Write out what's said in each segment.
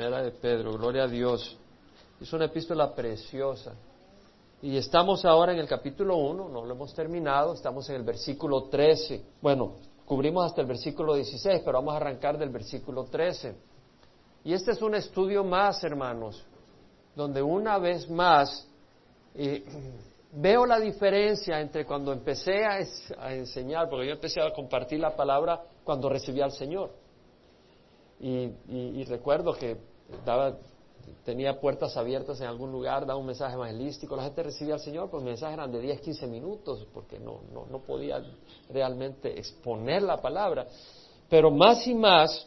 De Pedro, gloria a Dios. Es una epístola preciosa. Y estamos ahora en el capítulo 1, no lo hemos terminado, estamos en el versículo 13. Bueno, cubrimos hasta el versículo 16, pero vamos a arrancar del versículo 13. Y este es un estudio más, hermanos, donde una vez más eh, veo la diferencia entre cuando empecé a, enseñar, porque yo empecé a compartir la palabra cuando recibí al Señor. Y, recuerdo que daba, tenía puertas abiertas en algún lugar, daba un mensaje evangelístico, la gente recibía al Señor, pues mensajes eran de 10, 15 minutos, porque no, no, no podía realmente exponer la palabra. Pero más y más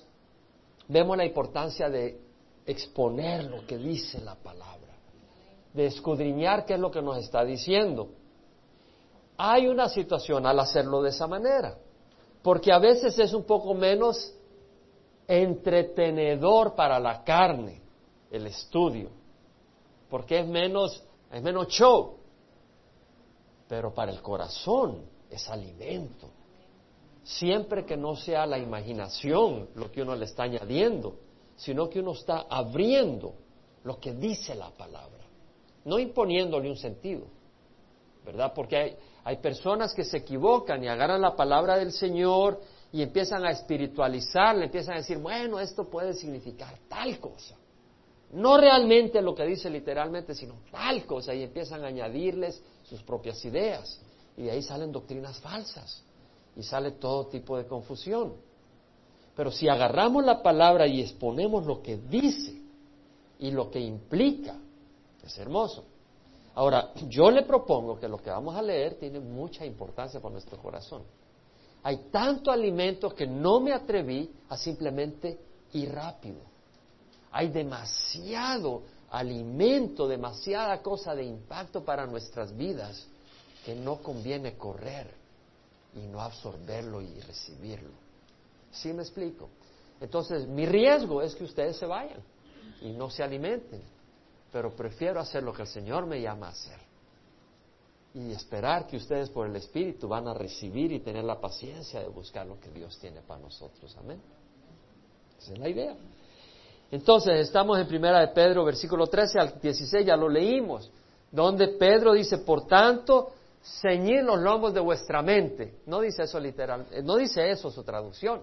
vemos la importancia de exponer lo que dice la palabra de escudriñar qué es lo que nos está diciendo. Hay una situación al hacerlo de esa manera, porque a veces es un poco menos entretenedor para la carne el estudio, porque es menos, es menos show, pero para el corazón es alimento. Siempre que no sea la imaginación lo que uno le está añadiendo, sino que uno está abriendo lo que dice la palabra no imponiéndole un sentido, ¿verdad? Porque hay, hay personas que se equivocan y agarran la palabra del Señor y empiezan a espiritualizarla, empiezan a decir, bueno, esto puede significar tal cosa. No realmente lo que dice literalmente, sino tal cosa, y empiezan a añadirles sus propias ideas. Y de ahí salen doctrinas falsas y sale todo tipo de confusión. Pero si agarramos la palabra y exponemos lo que dice y lo que implica, es hermoso. Ahora, yo le propongo que lo que vamos a leer tiene mucha importancia para nuestro corazón. Hay tanto alimento que no me atreví a simplemente ir rápido. Hay demasiado alimento, demasiada cosa de impacto para nuestras vidas que no conviene correr y no absorberlo y recibirlo. ¿Sí me explico? Entonces, mi riesgo es que ustedes se vayan y no se alimenten pero prefiero hacer lo que el Señor me llama a hacer. Y esperar que ustedes por el Espíritu van a recibir y tener la paciencia de buscar lo que Dios tiene para nosotros. Amén. Esa es la idea. Entonces, estamos en Primera de Pedro, versículo 13 al 16, ya lo leímos, donde Pedro dice, por tanto, ceñid los lomos de vuestra mente. No dice eso literal, eh, no dice eso su traducción.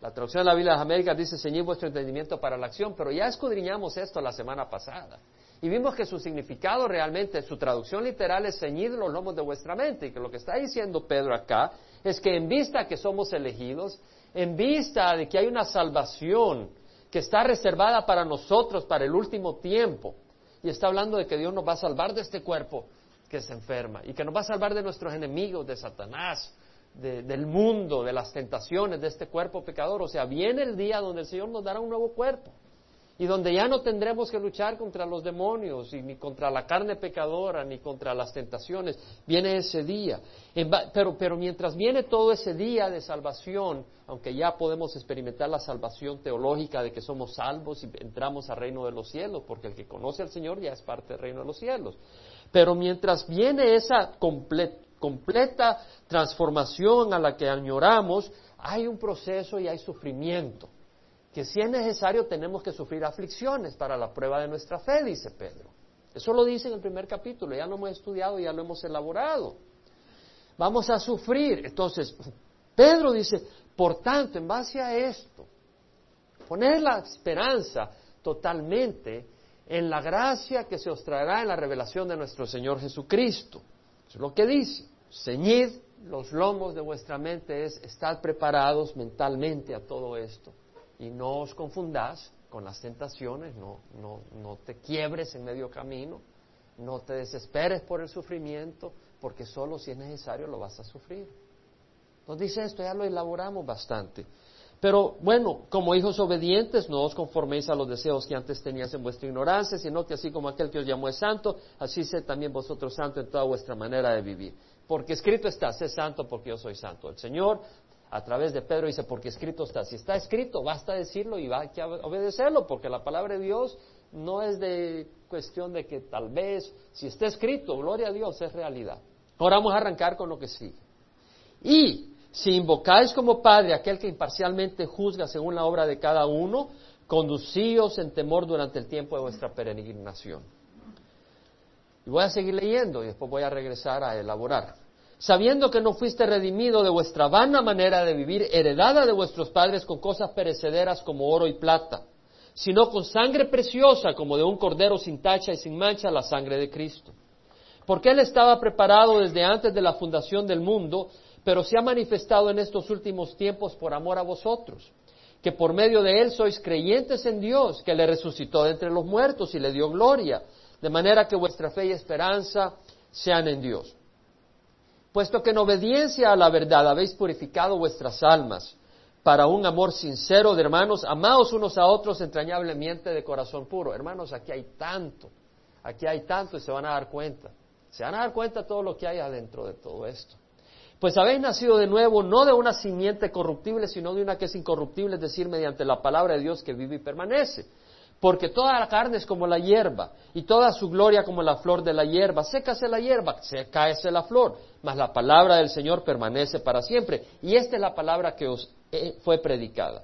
La traducción de la Biblia de las Américas dice ceñid vuestro entendimiento para la acción, pero ya escudriñamos esto la semana pasada. Y vimos que su significado realmente, su traducción literal es ceñid los lomos de vuestra mente. Y que lo que está diciendo Pedro acá es que en vista que somos elegidos, en vista de que hay una salvación que está reservada para nosotros para el último tiempo, y está hablando de que Dios nos va a salvar de este cuerpo que se enferma y que nos va a salvar de nuestros enemigos, de Satanás, del mundo, de las tentaciones de este cuerpo pecador. O sea, viene el día donde el Señor nos dará un nuevo cuerpo y donde ya no tendremos que luchar contra los demonios ni contra la carne pecadora ni contra las tentaciones. Viene ese día. Pero, pero mientras viene todo ese día de salvación, aunque ya podemos experimentar la salvación teológica de que somos salvos y entramos al reino de los cielos, porque el que conoce al Señor ya es parte del reino de los cielos. Pero mientras viene esa completa completa transformación a la que añoramos, hay un proceso y hay sufrimiento. Que si es necesario tenemos que sufrir aflicciones para la prueba de nuestra fe, dice Pedro. Eso lo dice en el primer capítulo, ya lo hemos estudiado, ya lo hemos elaborado. Vamos a sufrir. Entonces, Pedro dice, por tanto, en base a esto, poner la esperanza totalmente en la gracia que se os traerá en la revelación de nuestro Señor Jesucristo. Eso es lo que dice. Ceñid los lomos de vuestra mente es estar preparados mentalmente a todo esto. Y no os confundas con las tentaciones, no, no, no te quiebres en medio camino, no te desesperes por el sufrimiento, porque solo si es necesario lo vas a sufrir. Nos dice esto, ya lo elaboramos bastante. Pero bueno, como hijos obedientes, no os conforméis a los deseos que antes tenías en vuestra ignorancia, sino que así como aquel que os llamó es santo, así sed también vosotros santo en toda vuestra manera de vivir. Porque escrito está, sé santo porque yo soy santo. El Señor, a través de Pedro, dice, porque escrito está. Si está escrito, basta decirlo y va a obedecerlo, porque la palabra de Dios no es de cuestión de que tal vez, si está escrito, gloria a Dios, es realidad. Ahora vamos a arrancar con lo que sigue. Y si invocáis como Padre aquel que imparcialmente juzga según la obra de cada uno, conducíos en temor durante el tiempo de vuestra peregrinación. Y voy a seguir leyendo y después voy a regresar a elaborar. Sabiendo que no fuiste redimido de vuestra vana manera de vivir, heredada de vuestros padres con cosas perecederas como oro y plata, sino con sangre preciosa como de un cordero sin tacha y sin mancha, la sangre de Cristo. Porque Él estaba preparado desde antes de la fundación del mundo, pero se ha manifestado en estos últimos tiempos por amor a vosotros que por medio de él sois creyentes en Dios, que le resucitó de entre los muertos y le dio gloria, de manera que vuestra fe y esperanza sean en Dios. Puesto que en obediencia a la verdad habéis purificado vuestras almas para un amor sincero de hermanos, amados unos a otros entrañablemente de corazón puro. Hermanos, aquí hay tanto, aquí hay tanto y se van a dar cuenta. Se van a dar cuenta todo lo que hay adentro de todo esto. Pues habéis nacido de nuevo no de una simiente corruptible, sino de una que es incorruptible, es decir, mediante la palabra de Dios que vive y permanece. Porque toda la carne es como la hierba, y toda su gloria como la flor de la hierba. Sécase la hierba, cáese la flor, mas la palabra del Señor permanece para siempre. Y esta es la palabra que os eh, fue predicada.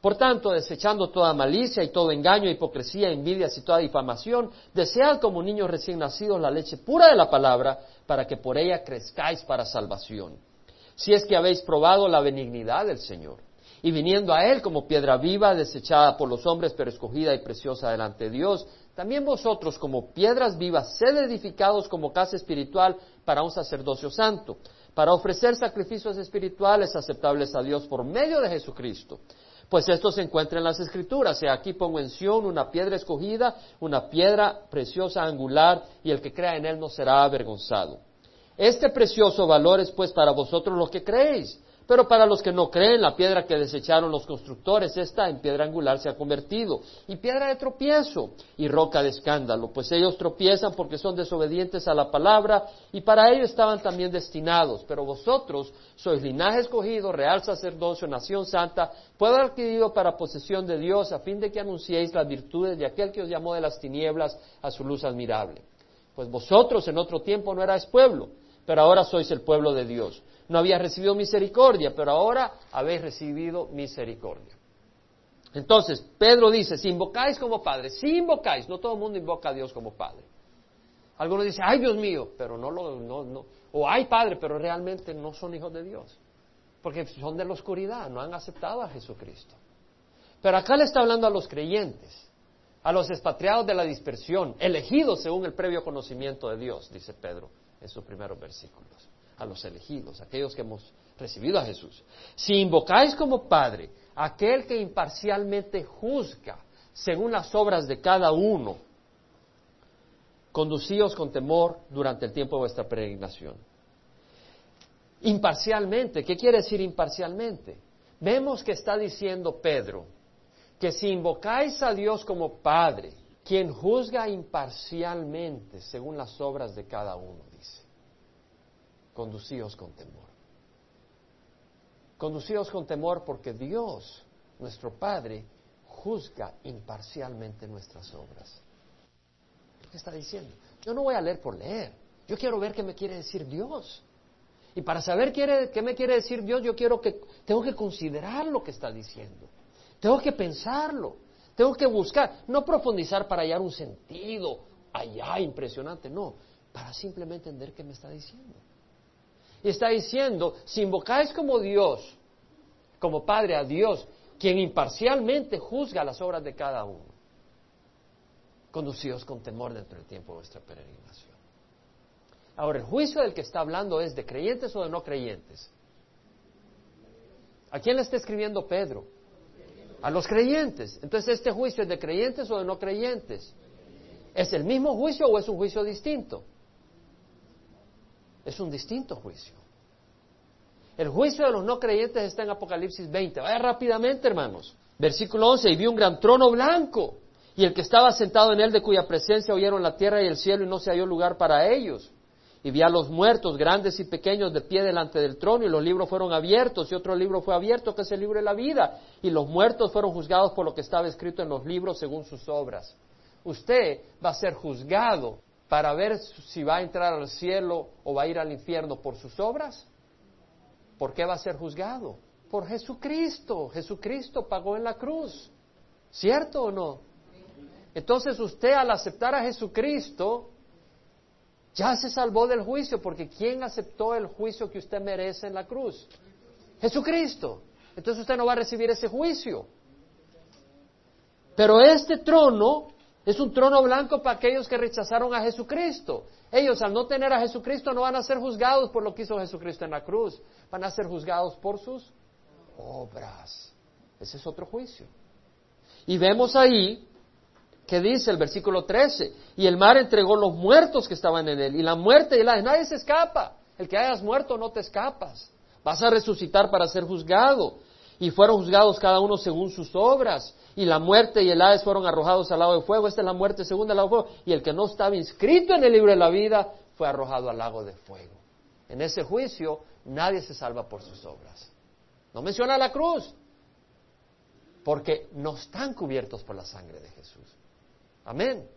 Por tanto, desechando toda malicia y todo engaño, hipocresía, envidias y toda difamación, desead como niños recién nacidos la leche pura de la palabra, para que por ella crezcáis para salvación. Si es que habéis probado la benignidad del Señor, y viniendo a Él como piedra viva, desechada por los hombres, pero escogida y preciosa delante de Dios, también vosotros como piedras vivas, sed edificados como casa espiritual para un sacerdocio santo, para ofrecer sacrificios espirituales aceptables a Dios por medio de Jesucristo pues esto se encuentra en las Escrituras. Y aquí pongo en Sión una piedra escogida, una piedra preciosa angular, y el que crea en él no será avergonzado. Este precioso valor es pues para vosotros los que creéis. Pero para los que no creen, la piedra que desecharon los constructores, esta en piedra angular se ha convertido, y piedra de tropiezo y roca de escándalo, pues ellos tropiezan porque son desobedientes a la palabra, y para ello estaban también destinados. Pero vosotros sois linaje escogido, real sacerdocio, nación santa, pueblo adquirido para posesión de Dios, a fin de que anunciéis las virtudes de aquel que os llamó de las tinieblas a su luz admirable. Pues vosotros en otro tiempo no erais pueblo, pero ahora sois el pueblo de Dios no habías recibido misericordia, pero ahora habéis recibido misericordia. Entonces, Pedro dice, si invocáis como Padre, si invocáis, no todo el mundo invoca a Dios como Padre. Algunos dicen, ay Dios mío, pero no lo, no, no, o ay Padre, pero realmente no son hijos de Dios, porque son de la oscuridad, no han aceptado a Jesucristo. Pero acá le está hablando a los creyentes, a los expatriados de la dispersión, elegidos según el previo conocimiento de Dios, dice Pedro en sus primeros versículos a los elegidos, aquellos que hemos recibido a Jesús. Si invocáis como Padre aquel que imparcialmente juzga según las obras de cada uno, conducíos con temor durante el tiempo de vuestra peregrinación. Imparcialmente, ¿qué quiere decir imparcialmente? Vemos que está diciendo Pedro que si invocáis a Dios como Padre, quien juzga imparcialmente según las obras de cada uno, conducíos con temor. Conducíos con temor porque Dios, nuestro Padre, juzga imparcialmente nuestras obras. ¿Qué está diciendo? Yo no voy a leer por leer. Yo quiero ver qué me quiere decir Dios. Y para saber qué me quiere decir Dios, yo quiero que, tengo que considerar lo que está diciendo. Tengo que pensarlo. Tengo que buscar, no profundizar para hallar un sentido allá impresionante, no, para simplemente entender qué me está diciendo. Y está diciendo, si invocáis como Dios, como Padre a Dios, quien imparcialmente juzga las obras de cada uno, conducidos con temor dentro del tiempo de vuestra peregrinación. Ahora, el juicio del que está hablando es de creyentes o de no creyentes. ¿A quién le está escribiendo Pedro? A los creyentes. Entonces, ¿este juicio es de creyentes o de no creyentes? ¿Es el mismo juicio o es un juicio distinto? Es un distinto juicio. El juicio de los no creyentes está en Apocalipsis 20. Vaya rápidamente, hermanos. Versículo 11. Y vi un gran trono blanco, y el que estaba sentado en él, de cuya presencia oyeron la tierra y el cielo, y no se halló lugar para ellos. Y vi a los muertos, grandes y pequeños, de pie delante del trono, y los libros fueron abiertos, y otro libro fue abierto, que es el libro de la vida. Y los muertos fueron juzgados por lo que estaba escrito en los libros según sus obras. Usted va a ser juzgado para ver si va a entrar al cielo o va a ir al infierno por sus obras? ¿Por qué va a ser juzgado? Por Jesucristo. Jesucristo pagó en la cruz. ¿Cierto o no? Entonces usted al aceptar a Jesucristo, ya se salvó del juicio, porque ¿quién aceptó el juicio que usted merece en la cruz? Jesucristo. Entonces usted no va a recibir ese juicio. Pero este trono es un trono blanco para aquellos que rechazaron a Jesucristo. Ellos al no tener a Jesucristo no van a ser juzgados por lo que hizo Jesucristo en la cruz, van a ser juzgados por sus obras. Ese es otro juicio. Y vemos ahí que dice el versículo 13, y el mar entregó los muertos que estaban en él, y la muerte y la nadie se escapa. El que hayas muerto no te escapas. Vas a resucitar para ser juzgado. Y fueron juzgados cada uno según sus obras. Y la muerte y el Hades fueron arrojados al lago de fuego. Esta es la muerte segunda al lago de fuego. Y el que no estaba inscrito en el libro de la vida fue arrojado al lago de fuego. En ese juicio nadie se salva por sus obras. No menciona la cruz, porque no están cubiertos por la sangre de Jesús. Amén.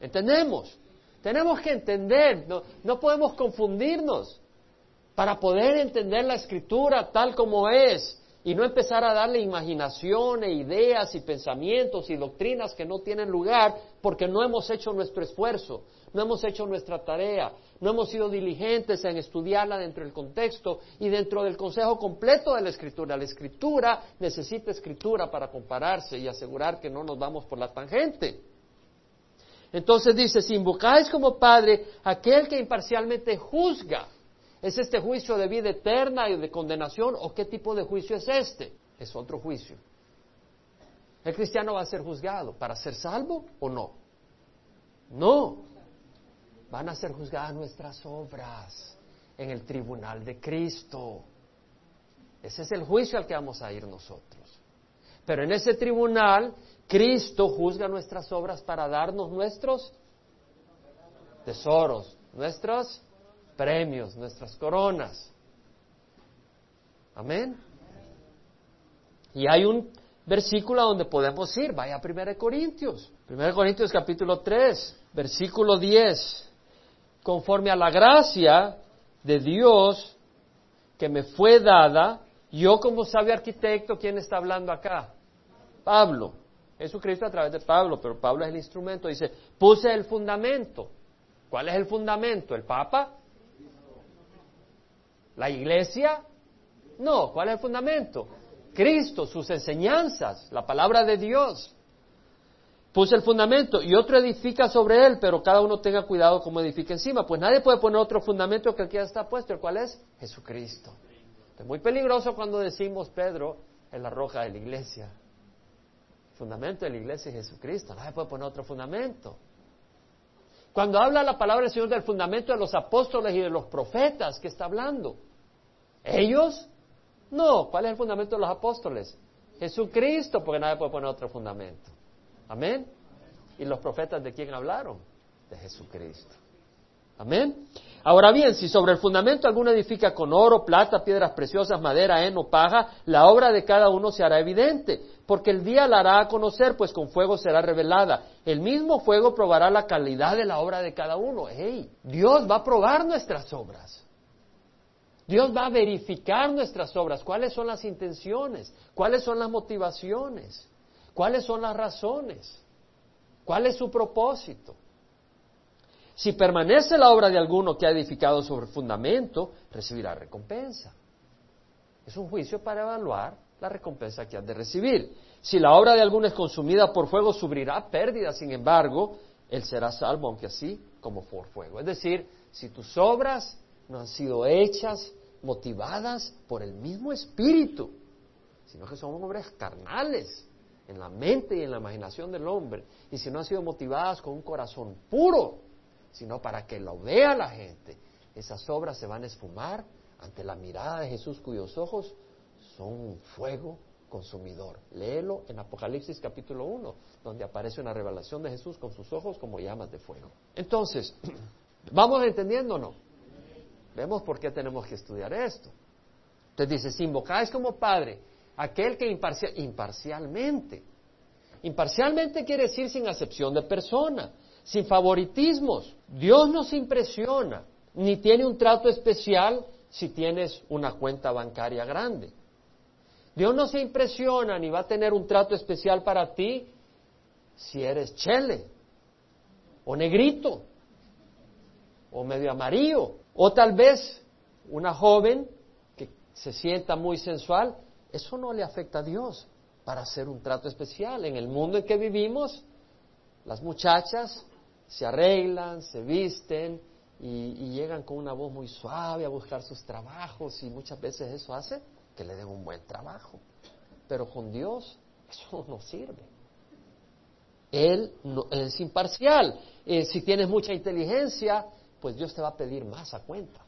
¿Entendemos? Tenemos que entender, no, no podemos confundirnos para poder entender la escritura tal como es y no empezar a darle imaginación e ideas y pensamientos y doctrinas que no tienen lugar porque no hemos hecho nuestro esfuerzo, no hemos hecho nuestra tarea, no hemos sido diligentes en estudiarla dentro del contexto y dentro del consejo completo de la escritura. La escritura necesita escritura para compararse y asegurar que no nos vamos por la tangente. Entonces dice, si invocáis como Padre aquel que imparcialmente juzga, ¿es este juicio de vida eterna y de condenación o qué tipo de juicio es este? Es otro juicio. El cristiano va a ser juzgado para ser salvo o no. No. Van a ser juzgadas nuestras obras en el tribunal de Cristo. Ese es el juicio al que vamos a ir nosotros. Pero en ese tribunal Cristo juzga nuestras obras para darnos nuestros tesoros, nuestros premios, nuestras coronas. Amén. Y hay un versículo donde podemos ir, vaya a 1 Corintios. 1 Corintios capítulo 3, versículo 10. Conforme a la gracia de Dios que me fue dada, yo como sabio arquitecto, ¿quién está hablando acá? Pablo. Jesucristo a través de Pablo, pero Pablo es el instrumento. Dice, puse el fundamento. ¿Cuál es el fundamento? ¿El Papa? ¿La iglesia? No, ¿cuál es el fundamento? Cristo, sus enseñanzas, la palabra de Dios. Puse el fundamento y otro edifica sobre él, pero cada uno tenga cuidado como edifica encima. Pues nadie puede poner otro fundamento que el que ya está puesto, el cual es Jesucristo. Es muy peligroso cuando decimos Pedro en la roja de la iglesia fundamento de la iglesia es Jesucristo. Nadie puede poner otro fundamento. Cuando habla la palabra del Señor del fundamento de los apóstoles y de los profetas, ¿qué está hablando? ¿Ellos? No. ¿Cuál es el fundamento de los apóstoles? Jesucristo, porque nadie puede poner otro fundamento. Amén. ¿Y los profetas de quién hablaron? De Jesucristo. Amén. Ahora bien, si sobre el fundamento alguno edifica con oro, plata, piedras preciosas, madera, heno, paja, la obra de cada uno se hará evidente, porque el día la hará a conocer, pues con fuego será revelada. El mismo fuego probará la calidad de la obra de cada uno. ¡Hey! Dios va a probar nuestras obras. Dios va a verificar nuestras obras. ¿Cuáles son las intenciones? ¿Cuáles son las motivaciones? ¿Cuáles son las razones? ¿Cuál es su propósito? Si permanece la obra de alguno que ha edificado sobre fundamento, recibirá recompensa. Es un juicio para evaluar la recompensa que ha de recibir. Si la obra de alguno es consumida por fuego, sufrirá pérdida, sin embargo, él será salvo, aunque así como por fuego. Es decir, si tus obras no han sido hechas, motivadas por el mismo espíritu, sino que son obras carnales, en la mente y en la imaginación del hombre, y si no han sido motivadas con un corazón puro, sino para que lo vea la gente. Esas obras se van a esfumar ante la mirada de Jesús cuyos ojos son un fuego consumidor. Léelo en Apocalipsis capítulo 1, donde aparece una revelación de Jesús con sus ojos como llamas de fuego. Entonces, ¿vamos entendiendo o no? Vemos por qué tenemos que estudiar esto. Entonces dice, si invocáis como Padre aquel que imparcialmente, imparcialmente quiere decir sin acepción de persona, sin favoritismos. Dios no se impresiona, ni tiene un trato especial si tienes una cuenta bancaria grande. Dios no se impresiona ni va a tener un trato especial para ti si eres chele o negrito o medio amarillo o tal vez una joven que se sienta muy sensual. Eso no le afecta a Dios para hacer un trato especial. En el mundo en que vivimos, las muchachas se arreglan, se visten y, llegan con una voz muy suave a buscar sus trabajos y muchas veces eso hace que le den un buen trabajo. Pero con Dios eso no sirve. Él, es imparcial. Eh, si tienes mucha inteligencia, pues Dios te va a pedir más a cuenta.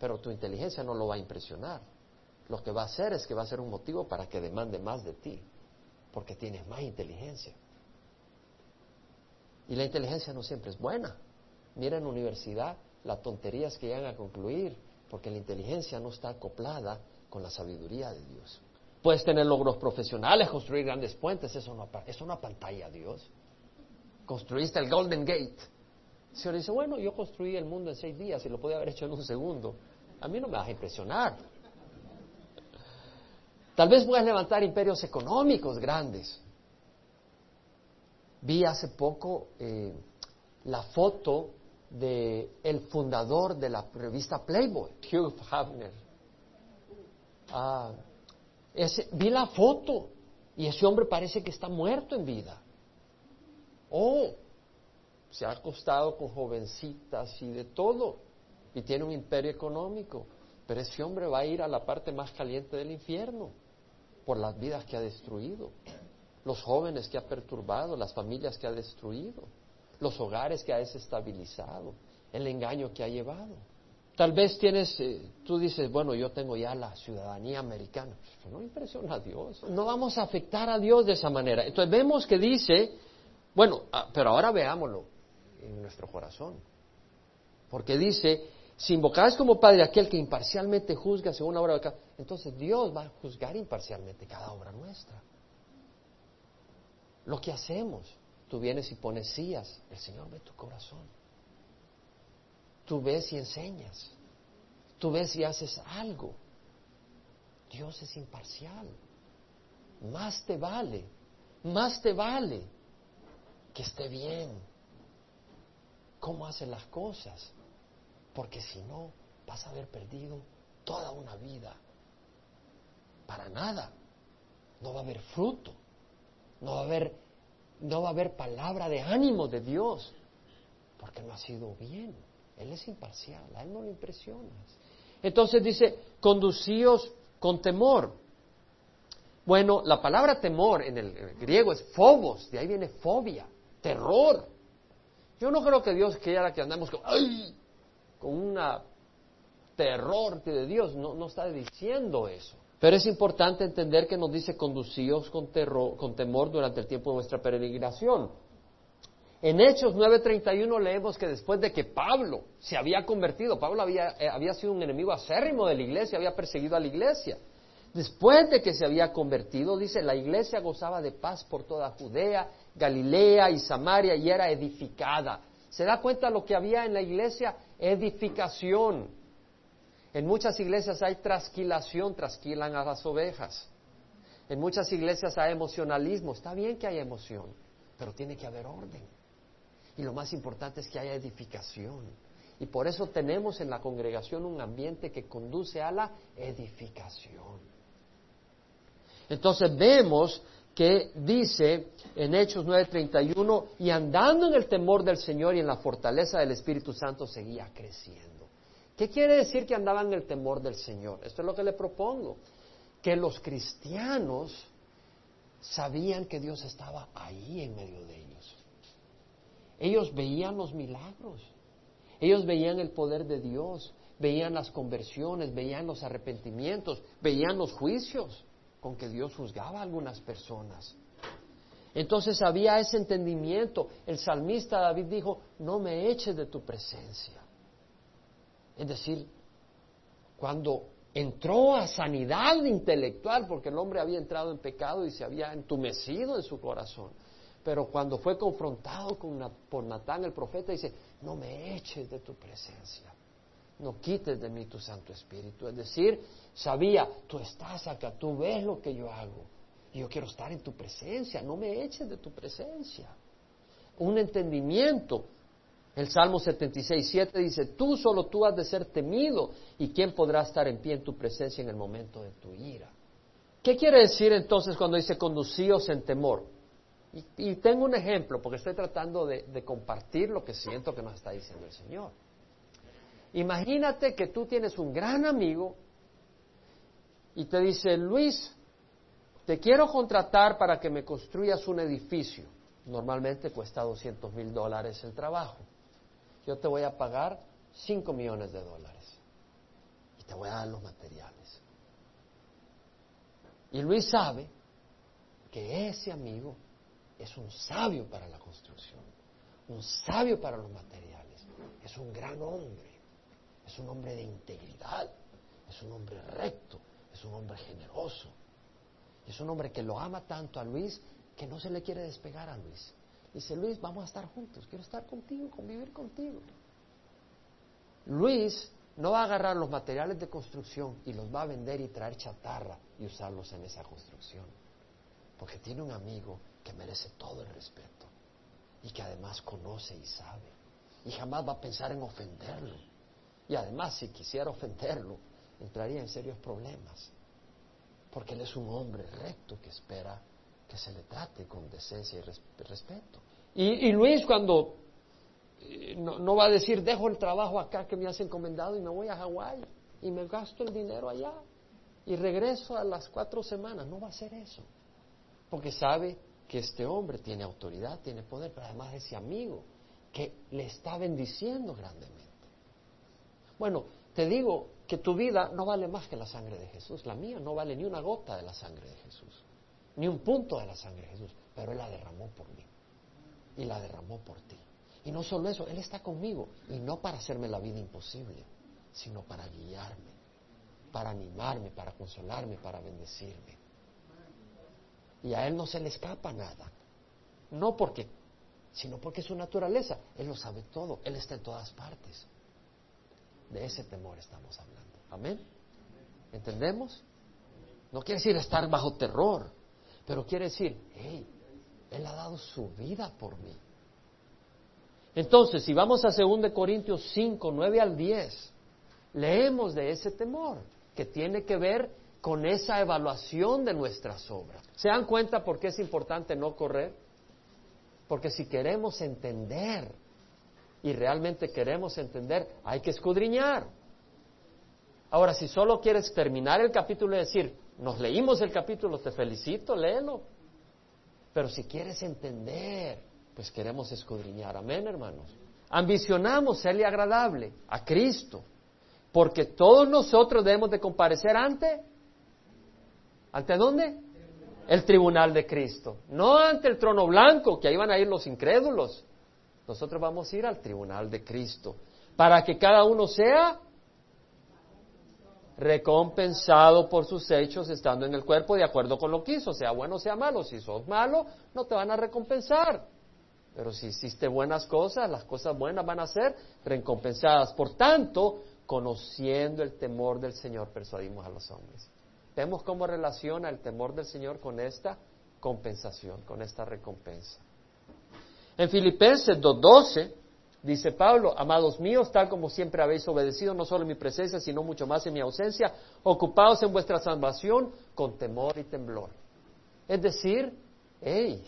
Pero tu inteligencia no lo va a impresionar. Lo que va a hacer es que va a ser un motivo para que demande más de ti, porque tienes más inteligencia. Y la inteligencia no siempre es buena. Mira en la universidad las tonterías que llegan a concluir, porque la inteligencia no está acoplada con la sabiduría de Dios. Puedes tener logros profesionales, construir grandes puentes, eso no, eso no pantalla a Dios. Construiste el Golden Gate. El Señor dice, bueno, yo construí el mundo en seis días y lo podía haber hecho en un segundo. A mí no me vas a impresionar. Tal vez puedas levantar imperios económicos grandes, Vi hace poco eh, la foto de el fundador de la revista Playboy, Hugh Hefner. Ah, vi la foto y ese hombre parece que está muerto en vida. Oh, se ha acostado con jovencitas y de todo y tiene un imperio económico, pero ese hombre va a ir a la parte más caliente del infierno por las vidas que ha destruido los jóvenes que ha perturbado, las familias que ha destruido, los hogares que ha desestabilizado, el engaño que ha llevado. Tal vez tienes, eh, tú dices, bueno, yo tengo ya la ciudadanía americana. Eso no impresiona a Dios. No vamos a afectar a Dios de esa manera. Entonces vemos que dice, bueno, ah, pero ahora veámoslo en nuestro corazón. Porque dice, si invocáis como Padre aquel que imparcialmente juzga según la obra de cada... Entonces Dios va a juzgar imparcialmente cada obra nuestra lo que hacemos. Tú vienes y pones sillas, el Señor ve tu corazón. Tú ves y enseñas. Tú ves y haces algo. Dios es imparcial. Más te vale, más te vale que esté bien. ¿Cómo hace las cosas? Porque si no, vas a haber perdido toda una vida. Para nada. No va a haber fruto. No va a haber, no va a haber palabra de ánimo de Dios, porque no ha sido bien. Él es imparcial, a él no lo impresionas. Entonces dice, conducíos con temor. Bueno, la palabra temor en el griego es phobos, de ahí viene fobia, terror. Yo no creo que Dios quiera que andemos con, ¡ay! con una terror de Dios, no, no está diciendo eso. Pero es importante entender que nos dice conducíos con, con temor durante el tiempo de nuestra peregrinación. En Hechos 9:31 leemos que después de que Pablo se había convertido, Pablo había, eh, había sido un enemigo acérrimo de la iglesia, había perseguido a la iglesia. Después de que se había convertido, dice, la iglesia gozaba de paz por toda Judea, Galilea y Samaria y era edificada. ¿Se da cuenta lo que había en la iglesia? Edificación. En muchas iglesias hay trasquilación, trasquilan a las ovejas. En muchas iglesias hay emocionalismo. Está bien que haya emoción, pero tiene que haber orden. Y lo más importante es que haya edificación. Y por eso tenemos en la congregación un ambiente que conduce a la edificación. Entonces vemos que dice en Hechos 9:31, y andando en el temor del Señor y en la fortaleza del Espíritu Santo seguía creciendo. ¿Qué quiere decir que andaban en el temor del Señor? Esto es lo que le propongo. Que los cristianos sabían que Dios estaba ahí en medio de ellos. Ellos veían los milagros. Ellos veían el poder de Dios, veían las conversiones, veían los arrepentimientos, veían los juicios con que Dios juzgaba a algunas personas. Entonces había ese entendimiento. El salmista David dijo, no me eches de tu presencia. Es decir, cuando entró a sanidad intelectual, porque el hombre había entrado en pecado y se había entumecido en su corazón. Pero cuando fue confrontado con, por Natán el profeta, dice, no me eches de tu presencia. no quites de mí tu Santo Espíritu. Es decir, sabía, tú estás acá, tú ves lo que yo hago. Y yo quiero estar en tu presencia, no me eches de tu presencia. Un entendimiento. El Salmo 76, 7 dice, tú solo tú has de ser temido y quién podrá estar en pie en tu presencia en el momento de tu ira. ¿Qué quiere decir entonces cuando dice conducíos en temor? Y, tengo un ejemplo porque estoy tratando de compartir lo que siento que nos está diciendo el Señor. Imagínate que tú tienes un gran amigo y te dice, Luis, te quiero contratar para que me construyas un edificio. Normalmente cuesta 200 mil dólares el trabajo. Yo te voy a pagar 5 millones de dólares. Y te voy a dar los materiales. Y Luis sabe que ese amigo es un sabio para la construcción, un sabio para los materiales, es un gran hombre. Es un hombre de integridad, es un hombre recto, es un hombre generoso, es un hombre que lo ama tanto a Luis que no se le quiere despegar a Luis. Dice, Luis, vamos a estar juntos, quiero estar contigo, convivir contigo. Luis no va a agarrar los materiales de construcción y los va a vender y traer chatarra y usarlos en esa construcción. Porque tiene un amigo que merece todo el respeto y que además conoce y sabe. Y jamás va a pensar en ofenderlo. Y además, si quisiera ofenderlo, entraría en serios problemas. Porque él es un hombre recto que espera que se le trate con decencia y respeto. Y, Luis cuando eh, no, va a decir, dejo el trabajo acá que me has encomendado y me voy a Hawái y me gasto el dinero allá y regreso a las cuatro semanas. No va a hacer eso. Porque sabe que este hombre tiene autoridad, tiene poder, pero además ese amigo que le está bendiciendo grandemente. Bueno, te digo que tu vida no vale más que la sangre de Jesús. La mía no vale ni una gota de la sangre de Jesús, ni un punto de la sangre de Jesús, pero Él la derramó por mí y la derramó por ti. Y no solo eso, Él está conmigo y no para hacerme la vida imposible, sino para guiarme, para animarme, para consolarme, para bendecirme. Y a Él no se le escapa nada. No porque, sino porque es su naturaleza. Él lo sabe todo, Él está en todas partes. De ese temor estamos hablando. Amén. ¿Entendemos? No quiere decir estar bajo terror, pero quiere decir, hey, Él ha dado su vida por mí. Entonces, si vamos a 2 Corintios 5, 9 al 10, leemos de ese temor que tiene que ver con esa evaluación de nuestras obras. ¿Se dan cuenta por qué es importante no correr? Porque si queremos entender y realmente queremos entender, hay que escudriñar. Ahora, si solo quieres terminar el capítulo y decir, nos leímos el capítulo, te felicito, léelo. Pero si quieres entender, pues queremos escudriñar. Amén, hermanos. Ambicionamos serle agradable a Cristo, porque todos nosotros debemos de comparecer ante, ¿ante dónde? El tribunal de Cristo, no ante el trono blanco, que ahí van a ir los incrédulos, nosotros vamos a ir al tribunal de Cristo para que cada uno sea recompensado por sus hechos estando en el cuerpo de acuerdo con lo que hizo, sea bueno o sea malo. Si sos malo, no te van a recompensar. Pero si hiciste buenas cosas, las cosas buenas van a ser recompensadas. Por tanto, conociendo el temor del Señor, persuadimos a los hombres. Vemos cómo relaciona el temor del Señor con esta compensación, con esta recompensa. En Filipenses 2.12 dice Pablo, amados míos, tal como siempre habéis obedecido, no solo en mi presencia, sino mucho más en mi ausencia, ocupados en vuestra salvación con temor y temblor. Es decir, hey,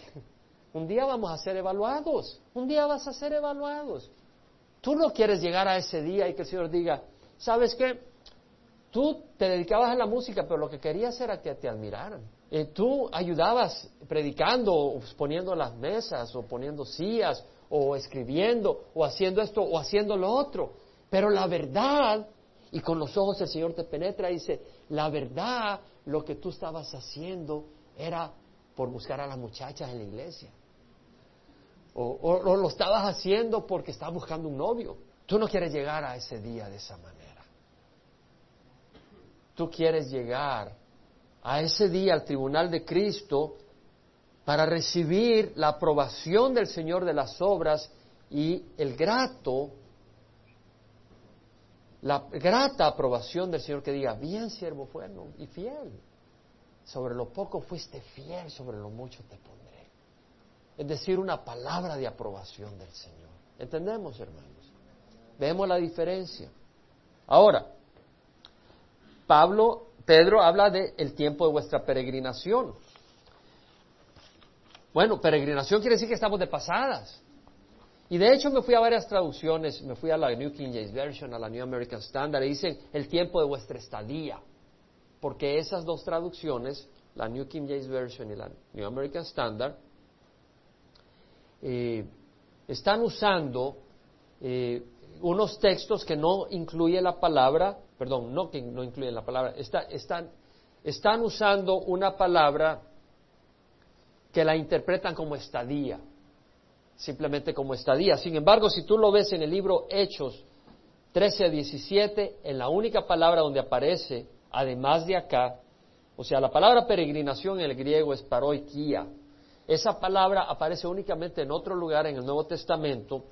un día vamos a ser evaluados, un día vas a ser evaluados. Tú no quieres llegar a ese día y que el Señor diga, ¿sabes qué? Tú te dedicabas a la música, pero lo que querías era que te admiraran. Eh, tú ayudabas predicando, o poniendo las mesas, o poniendo sillas, o escribiendo, o haciendo esto, o haciendo lo otro. Pero la verdad, y con los ojos el Señor te penetra y dice, la verdad, lo que tú estabas haciendo era por buscar a las muchachas en la iglesia. O, lo estabas haciendo porque estabas buscando un novio. Tú no quieres llegar a ese día de esa manera. Tú quieres llegar a ese día al tribunal de Cristo para recibir la aprobación del Señor de las obras y el grato la grata aprobación del Señor que diga, bien siervo bueno y fiel. Sobre lo poco fuiste fiel, sobre lo mucho te pondré. Es decir, una palabra de aprobación del Señor. ¿Entendemos, hermanos? Vemos la diferencia. Ahora, Pablo, Pedro habla del el tiempo de vuestra peregrinación. Bueno, peregrinación quiere decir que estamos de pasadas. Y de hecho me fui a varias traducciones, me fui a la New King James Version, a la New American Standard, y dicen el tiempo de vuestra estadía. Porque esas dos traducciones, la New King James Version y la New American Standard, eh, están usando eh, unos textos que no incluyen la palabra, perdón, no que no incluyen la palabra, están, están usando una palabra que la interpretan como estadía simplemente como estadía. Sin embargo, si tú lo ves en el libro Hechos 13 a 17, en la única palabra donde aparece, además de acá, o sea, la palabra peregrinación en el griego es paroikia. Esa palabra aparece únicamente en otro lugar en el Nuevo Testamento,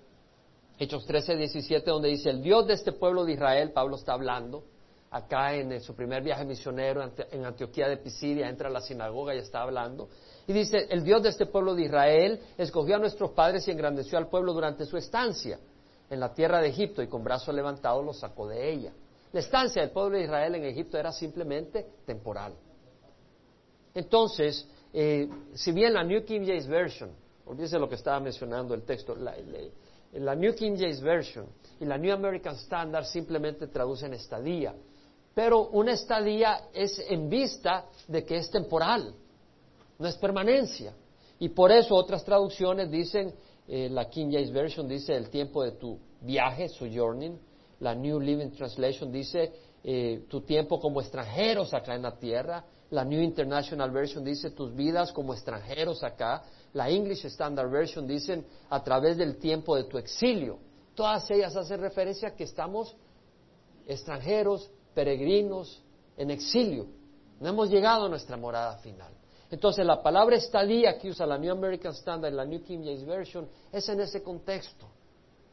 Hechos 13, 17, donde dice, el Dios de este pueblo de Israel, Pablo está hablando, acá en su primer viaje misionero en Antioquía de Pisidia, entra a la sinagoga y está hablando, y dice, el Dios de este pueblo de Israel escogió a nuestros padres y engrandeció al pueblo durante su estancia en la tierra de Egipto y con brazo levantado los sacó de ella. La estancia del pueblo de Israel en Egipto era simplemente temporal. Entonces, eh, si bien la New King James Version, olvídese lo que estaba mencionando el texto, la, la New King James Version y la New American Standard simplemente traducen estadía, pero una estadía es en vista de que es temporal no es permanencia. Y por eso otras traducciones dicen, eh, la King James Version dice el tiempo de tu viaje, sojourning, la New Living Translation dice eh, tu tiempo como extranjeros acá en la tierra, la New International Version dice tus vidas como extranjeros acá, la English Standard Version dicen a través del tiempo de tu exilio. Todas ellas hacen referencia a que estamos extranjeros, peregrinos, en exilio. No hemos llegado a nuestra morada final. Entonces la palabra estadía que usa la New American Standard y la New King James Version es en ese contexto.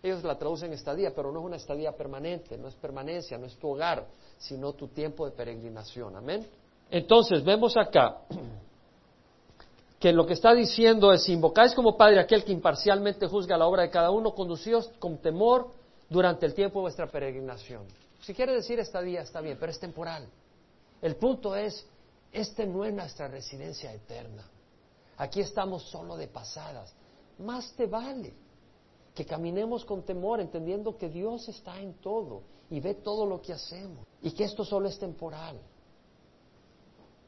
Ellos la traducen estadía, pero no es una estadía permanente, no es permanencia, no es tu hogar, sino tu tiempo de peregrinación. Amén. Entonces vemos acá que lo que está diciendo es, invocáis como Padre aquel que imparcialmente juzga la obra de cada uno, conducíos con temor durante el tiempo de vuestra peregrinación. Si quiere decir estadía, está bien, pero es temporal. El punto es, esta no es nuestra residencia eterna. Aquí estamos solo de pasadas. Más te vale que caminemos con temor, entendiendo que Dios está en todo y ve todo lo que hacemos y que esto solo es temporal.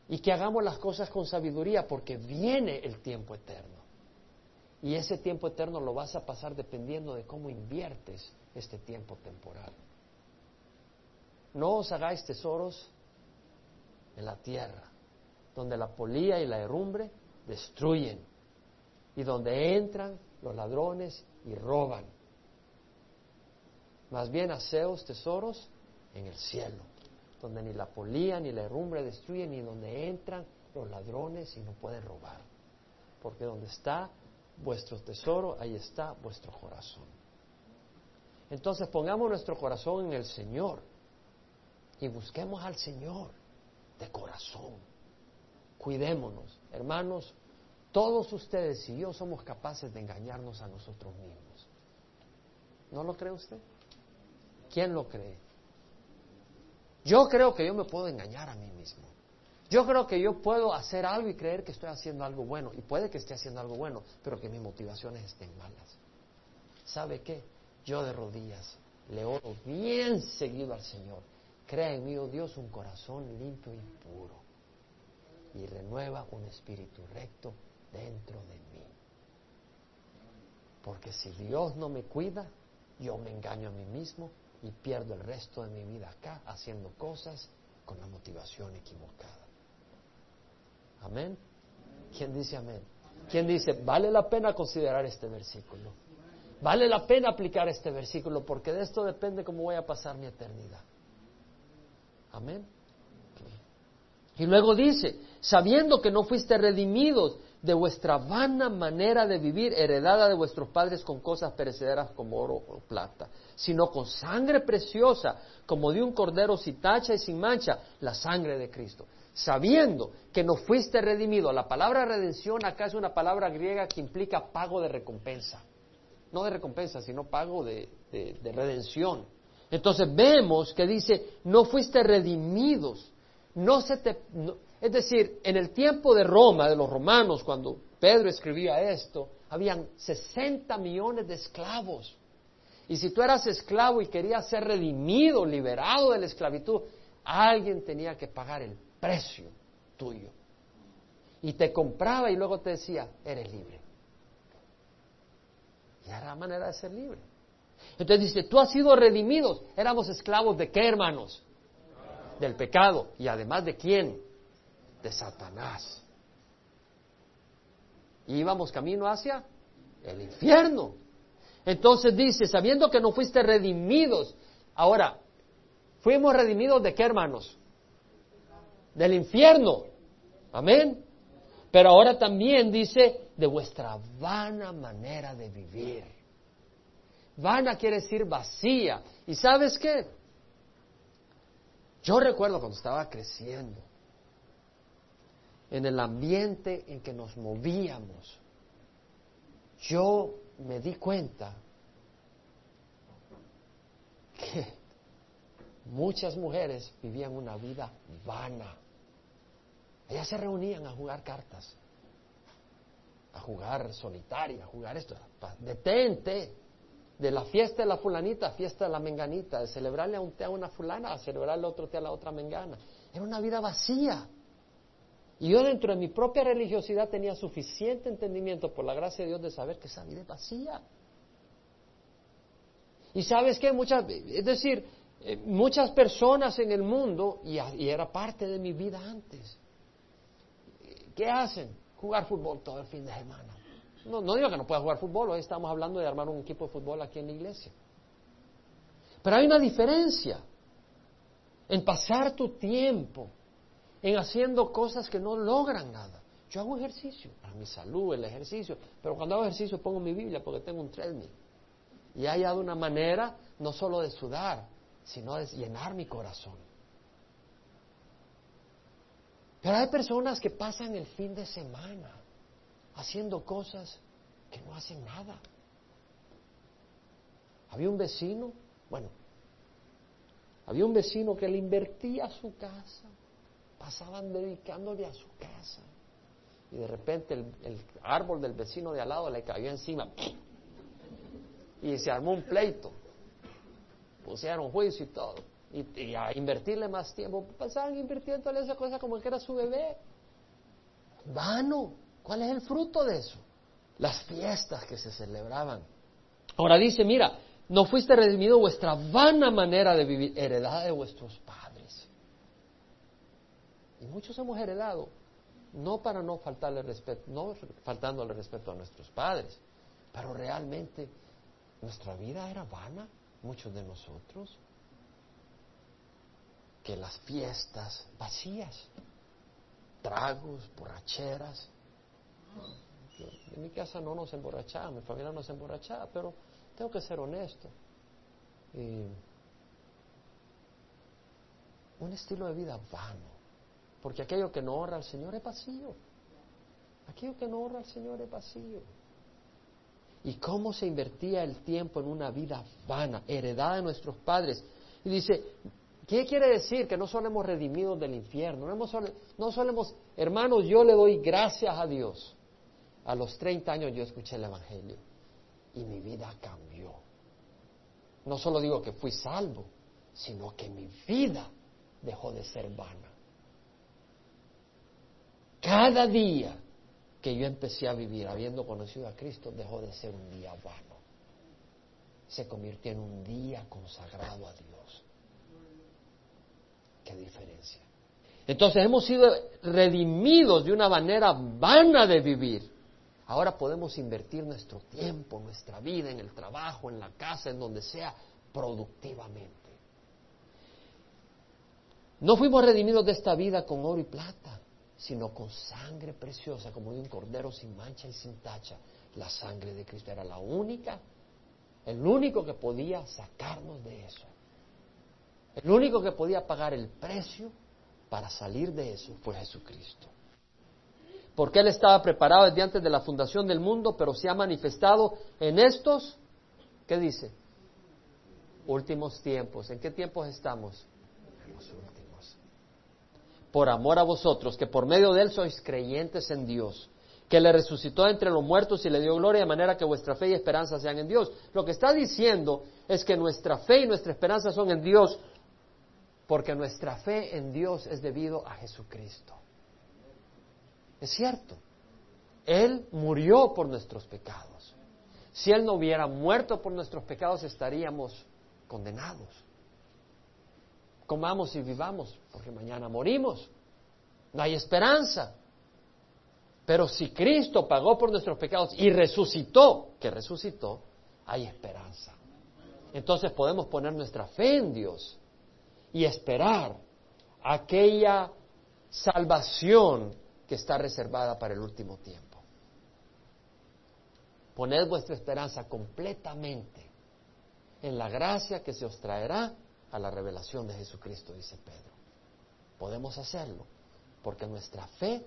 Y que hagamos las cosas con sabiduría porque viene el tiempo eterno. Y ese tiempo eterno lo vas a pasar dependiendo de cómo inviertes este tiempo temporal. No os hagáis tesoros en la tierra, donde la polía y la herrumbre destruyen y donde entran los ladrones y roban. Más bien haceos tesoros en el cielo, donde ni la polía ni la herrumbre destruyen y donde entran los ladrones y no pueden robar. Porque donde está vuestro tesoro, ahí está vuestro corazón. Entonces pongamos nuestro corazón en el Señor y busquemos al Señor de corazón Cuidémonos, hermanos, todos ustedes y yo somos capaces de engañarnos a nosotros mismos. ¿No lo cree usted? ¿Quién lo cree? Yo creo que yo me puedo engañar a mí mismo. Yo creo que yo puedo hacer algo y creer que estoy haciendo algo bueno. Y puede que esté haciendo algo bueno, pero que mis motivaciones estén malas. ¿Sabe qué? Yo de rodillas le oro bien seguido al Señor. Crea en mí, oh Dios, un corazón limpio y puro y renueva un espíritu recto dentro de mí. Porque si Dios no me cuida, yo me engaño a mí mismo y pierdo el resto de mi vida acá haciendo cosas con la motivación equivocada. Amén. ¿Quién dice amén? ¿Quién dice, vale la pena considerar este versículo? Vale la pena aplicar este versículo porque de esto depende cómo voy a pasar mi eternidad. Amén. Y luego dice, sabiendo que no fuiste redimidos de vuestra vana manera de vivir, heredada de vuestros padres con cosas perecederas como oro o plata, sino con sangre preciosa, como de un cordero sin tacha y sin mancha, la sangre de Cristo. Sabiendo que no fuiste redimido. La palabra redención acá es una palabra griega que implica pago de recompensa. No de recompensa, sino pago de, redención. Entonces vemos que dice, no fuiste redimidos. No se te, es decir, en el tiempo de Roma, de los romanos, cuando Pedro escribía esto, habían 60 millones de esclavos. Y si tú eras esclavo y querías ser redimido, liberado de la esclavitud, alguien tenía que pagar el precio tuyo. Y te compraba y luego te decía, eres libre. Y era la manera de ser libre. Entonces dice, tú has sido redimido. Éramos esclavos de qué, hermanos? Del pecado. Y además de quién? de Satanás. Y íbamos camino hacia el infierno. Entonces dice, sabiendo que no fuiste redimidos, ahora, fuimos redimidos de qué hermanos? Del infierno. Amén. Pero ahora también dice de vuestra vana manera de vivir. Vana quiere decir vacía. ¿Y sabes qué? Yo recuerdo cuando estaba creciendo, en el ambiente en que nos movíamos, yo me di cuenta que muchas mujeres vivían una vida vana. Ellas se reunían a jugar cartas, a jugar solitaria, a jugar esto. Detente de la fiesta de la fulanita a fiesta de la menganita, de celebrarle a un té a una fulana a celebrarle otro té a la otra mengana. Era una vida vacía. Y yo dentro de mi propia religiosidad tenía suficiente entendimiento por la gracia de Dios de saber que esa vida es vacía. Y sabes que muchas, es decir, eh, muchas personas en el mundo, y, era parte de mi vida antes, ¿qué hacen? Jugar fútbol todo el fin de semana. No, no digo que no pueda jugar fútbol, hoy estamos hablando de armar un equipo de fútbol aquí en la iglesia. Pero hay una diferencia en pasar tu tiempo en haciendo cosas que no logran nada. Yo hago ejercicio para mi salud, el ejercicio, pero cuando hago ejercicio pongo mi Biblia porque tengo un treadmill. Y hay hallado una manera no solo de sudar, sino de llenar mi corazón. Pero hay personas que pasan el fin de semana haciendo cosas que no hacen nada. Había un vecino, bueno, había un vecino que le invertía su casa pasaban dedicándole a su casa. Y de repente el, árbol del vecino de al lado le cayó encima. Y se armó un pleito. Pusieron juicio y todo. Y, a invertirle más tiempo. Pasaban invirtiendo en esa cosa como que era su bebé. Vano. ¿Cuál es el fruto de eso? Las fiestas que se celebraban. Ahora dice, mira, no fuiste redimido vuestra vana manera de vivir, heredad de vuestros padres. Y muchos hemos heredado, no para no faltarle respeto, no faltándole respeto a nuestros padres, pero realmente nuestra vida era vana, muchos de nosotros, que las fiestas vacías, tragos, borracheras. En mi casa no nos emborrachaba, mi familia no se emborrachaba, pero tengo que ser honesto. un estilo de vida vano. Porque aquello que no honra al Señor es vacío. Aquello que no honra al Señor es vacío. Y cómo se invertía el tiempo en una vida vana, heredada de nuestros padres. Y dice, ¿qué quiere decir? Que no somos redimidos del infierno. No, no solemos, hermanos, yo le doy gracias a Dios. A los 30 años yo escuché el Evangelio y mi vida cambió. No solo digo que fui salvo, sino que mi vida dejó de ser vana. Cada día que yo empecé a vivir habiendo conocido a Cristo dejó de ser un día vano. Se convirtió en un día consagrado a Dios. ¿Qué diferencia? Entonces hemos sido redimidos de una manera vana de vivir. Ahora podemos invertir nuestro tiempo, nuestra vida en el trabajo, en la casa, en donde sea, productivamente. No fuimos redimidos de esta vida con oro y plata sino con sangre preciosa, como de un cordero sin mancha y sin tacha. La sangre de Cristo era la única, el único que podía sacarnos de eso. El único que podía pagar el precio para salir de eso fue Jesucristo. Porque Él estaba preparado desde antes de la fundación del mundo, pero se ha manifestado en estos, ¿qué dice? Últimos tiempos. ¿En qué tiempos estamos? En los últimos. Por amor a vosotros, que por medio de Él sois creyentes en Dios, que le resucitó entre los muertos y le dio gloria de manera que vuestra fe y esperanza sean en Dios. Lo que está diciendo es que nuestra fe y nuestra esperanza son en Dios, porque nuestra fe en Dios es debido a Jesucristo. Es cierto. Él murió por nuestros pecados. Si Él no hubiera muerto por nuestros pecados, estaríamos condenados. Comamos y vivamos, porque mañana morimos. No hay esperanza. Pero si Cristo pagó por nuestros pecados y resucitó, que resucitó, hay esperanza. Entonces podemos poner nuestra fe en Dios y esperar aquella salvación que está reservada para el último tiempo. Poned vuestra esperanza completamente en la gracia que se os traerá a la revelación de Jesucristo, dice Pedro. Podemos hacerlo porque nuestra fe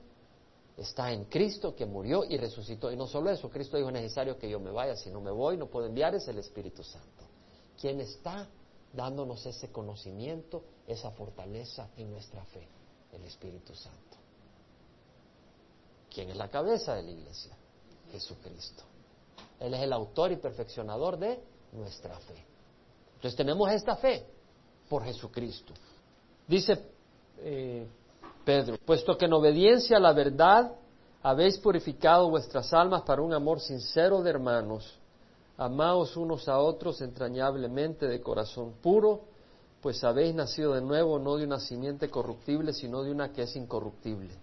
está en Cristo que murió y resucitó. Y no solo eso, Cristo dijo, es necesario que yo me vaya, si no me voy no puedo enviar, es el Espíritu Santo. Quien está dándonos ese conocimiento, esa fortaleza en nuestra fe, el Espíritu Santo. ¿Quién es la cabeza de la iglesia? Jesucristo. Él es el autor y perfeccionador de nuestra fe. Entonces tenemos esta fe por Jesucristo. Dice eh, Pedro, puesto que en obediencia a la verdad habéis purificado vuestras almas para un amor sincero de hermanos, Amaos unos a otros entrañablemente de corazón puro, pues habéis nacido de nuevo no de una simiente corruptible, sino de una que es incorruptible,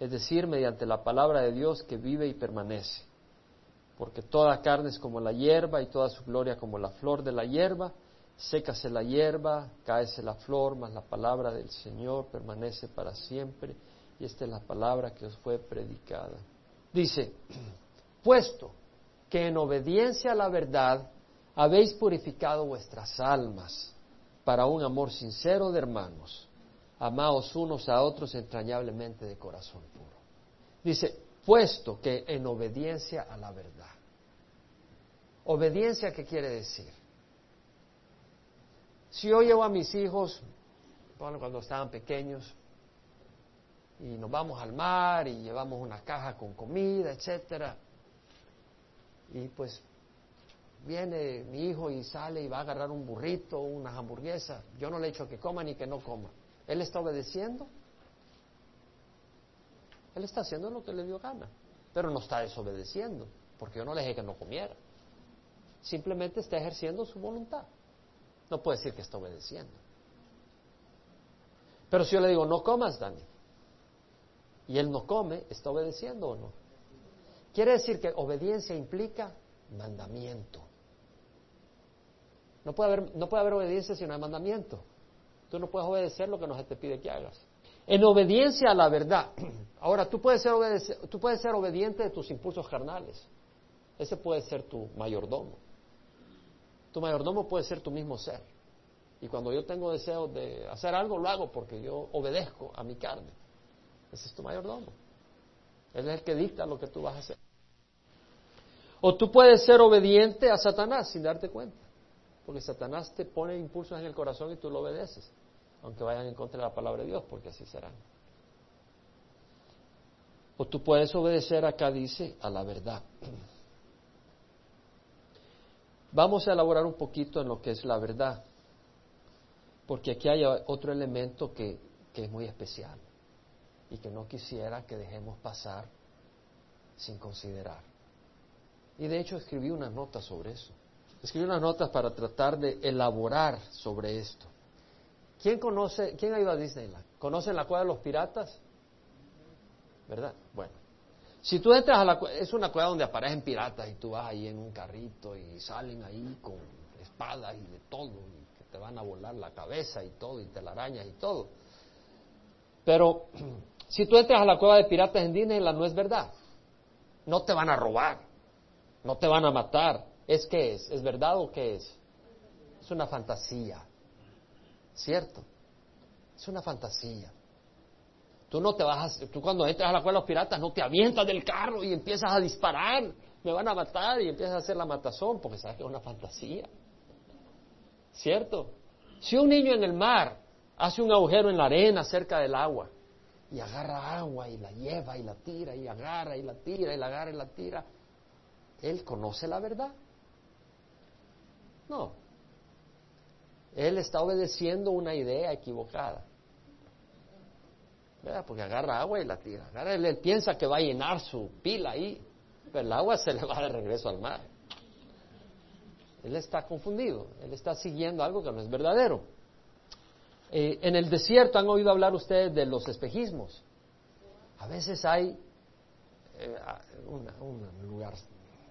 es decir, mediante la palabra de Dios que vive y permanece. Porque toda carne es como la hierba y toda su gloria como la flor de la hierba, sécase la hierba, cáese la flor, mas la palabra del Señor permanece para siempre, y esta es la palabra que os fue predicada. Dice, puesto que en obediencia a la verdad habéis purificado vuestras almas para un amor sincero de hermanos, amaos unos a otros entrañablemente de corazón puro. Dice, puesto que en obediencia a la verdad. ¿Obediencia qué quiere decir? Si yo llevo a mis hijos, bueno, cuando estaban pequeños, y nos vamos al mar y llevamos una caja con comida, etcétera, y pues viene mi hijo y sale y va a agarrar un burrito, unas hamburguesas. Yo no le he dicho que coma ni que no coma. Él está obedeciendo. Él está haciendo lo que le dio gana, pero no está desobedeciendo, porque yo no le dije que no comiera. Simplemente está ejerciendo su voluntad. No puede decir que está obedeciendo. Pero si yo le digo, no comas, Dani, y él no come, ¿está obedeciendo o no? Quiere decir que obediencia implica mandamiento. No puede haber, no puede haber obediencia si no hay mandamiento. Tú no puedes obedecer lo que no se te pide que hagas. En obediencia a la verdad. Ahora, tú puedes, ser tú puedes ser obediente de tus impulsos carnales. Ese puede ser tu mayordomo. Tu mayordomo puede ser tu mismo ser. Y cuando yo tengo deseo de hacer algo, lo hago porque yo obedezco a mi carne. Ese es tu mayordomo. Él es el que dicta lo que tú vas a hacer. O tú puedes ser obediente a Satanás sin darte cuenta, porque Satanás te pone impulsos en el corazón y tú lo obedeces, aunque vayan en contra de la palabra de Dios, porque así serán. O tú puedes obedecer, acá dice, a la verdad. Vamos a elaborar un poquito en lo que es la verdad, porque aquí hay otro elemento que, que es muy especial y que no quisiera que dejemos pasar sin considerar. Y de hecho escribí unas notas sobre eso. Escribí unas notas para tratar de elaborar sobre esto. ¿Quién conoce, quién ha ido a Disneyland? ¿Conocen la cueva de los piratas? ¿Verdad? Bueno. Si tú entras a la cueva, es una cueva donde aparecen piratas y tú vas ahí en un carrito y salen ahí con espadas y de todo, y que te van a volar la cabeza y todo, y te la arañas y todo. Pero Si tú entras a la cueva de piratas en Disneyland, no es verdad. No te van a robar, no te van a matar. ¿Es qué es? ¿Es verdad o qué es? Es una fantasía. ¿Cierto? Es una fantasía. Tú no te vas a, tú cuando entras a la cueva de los piratas no te avientas del carro y empiezas a disparar, me van a matar y empiezas a hacer la matazón porque sabes que es una fantasía. ¿Cierto? Si un niño en el mar hace un agujero en la arena cerca del agua y agarra agua y la lleva y la tira y agarra y la tira y la agarra y la tira, él conoce la verdad. No. Él está obedeciendo una idea equivocada. ¿Verdad? Porque agarra agua y la tira. él, piensa que va a llenar su pila ahí, pero el agua se le va de regreso al mar. Él está confundido, él está siguiendo algo que no es verdadero. Eh, en el desierto han oído hablar ustedes de los espejismos. A veces hay eh, un lugar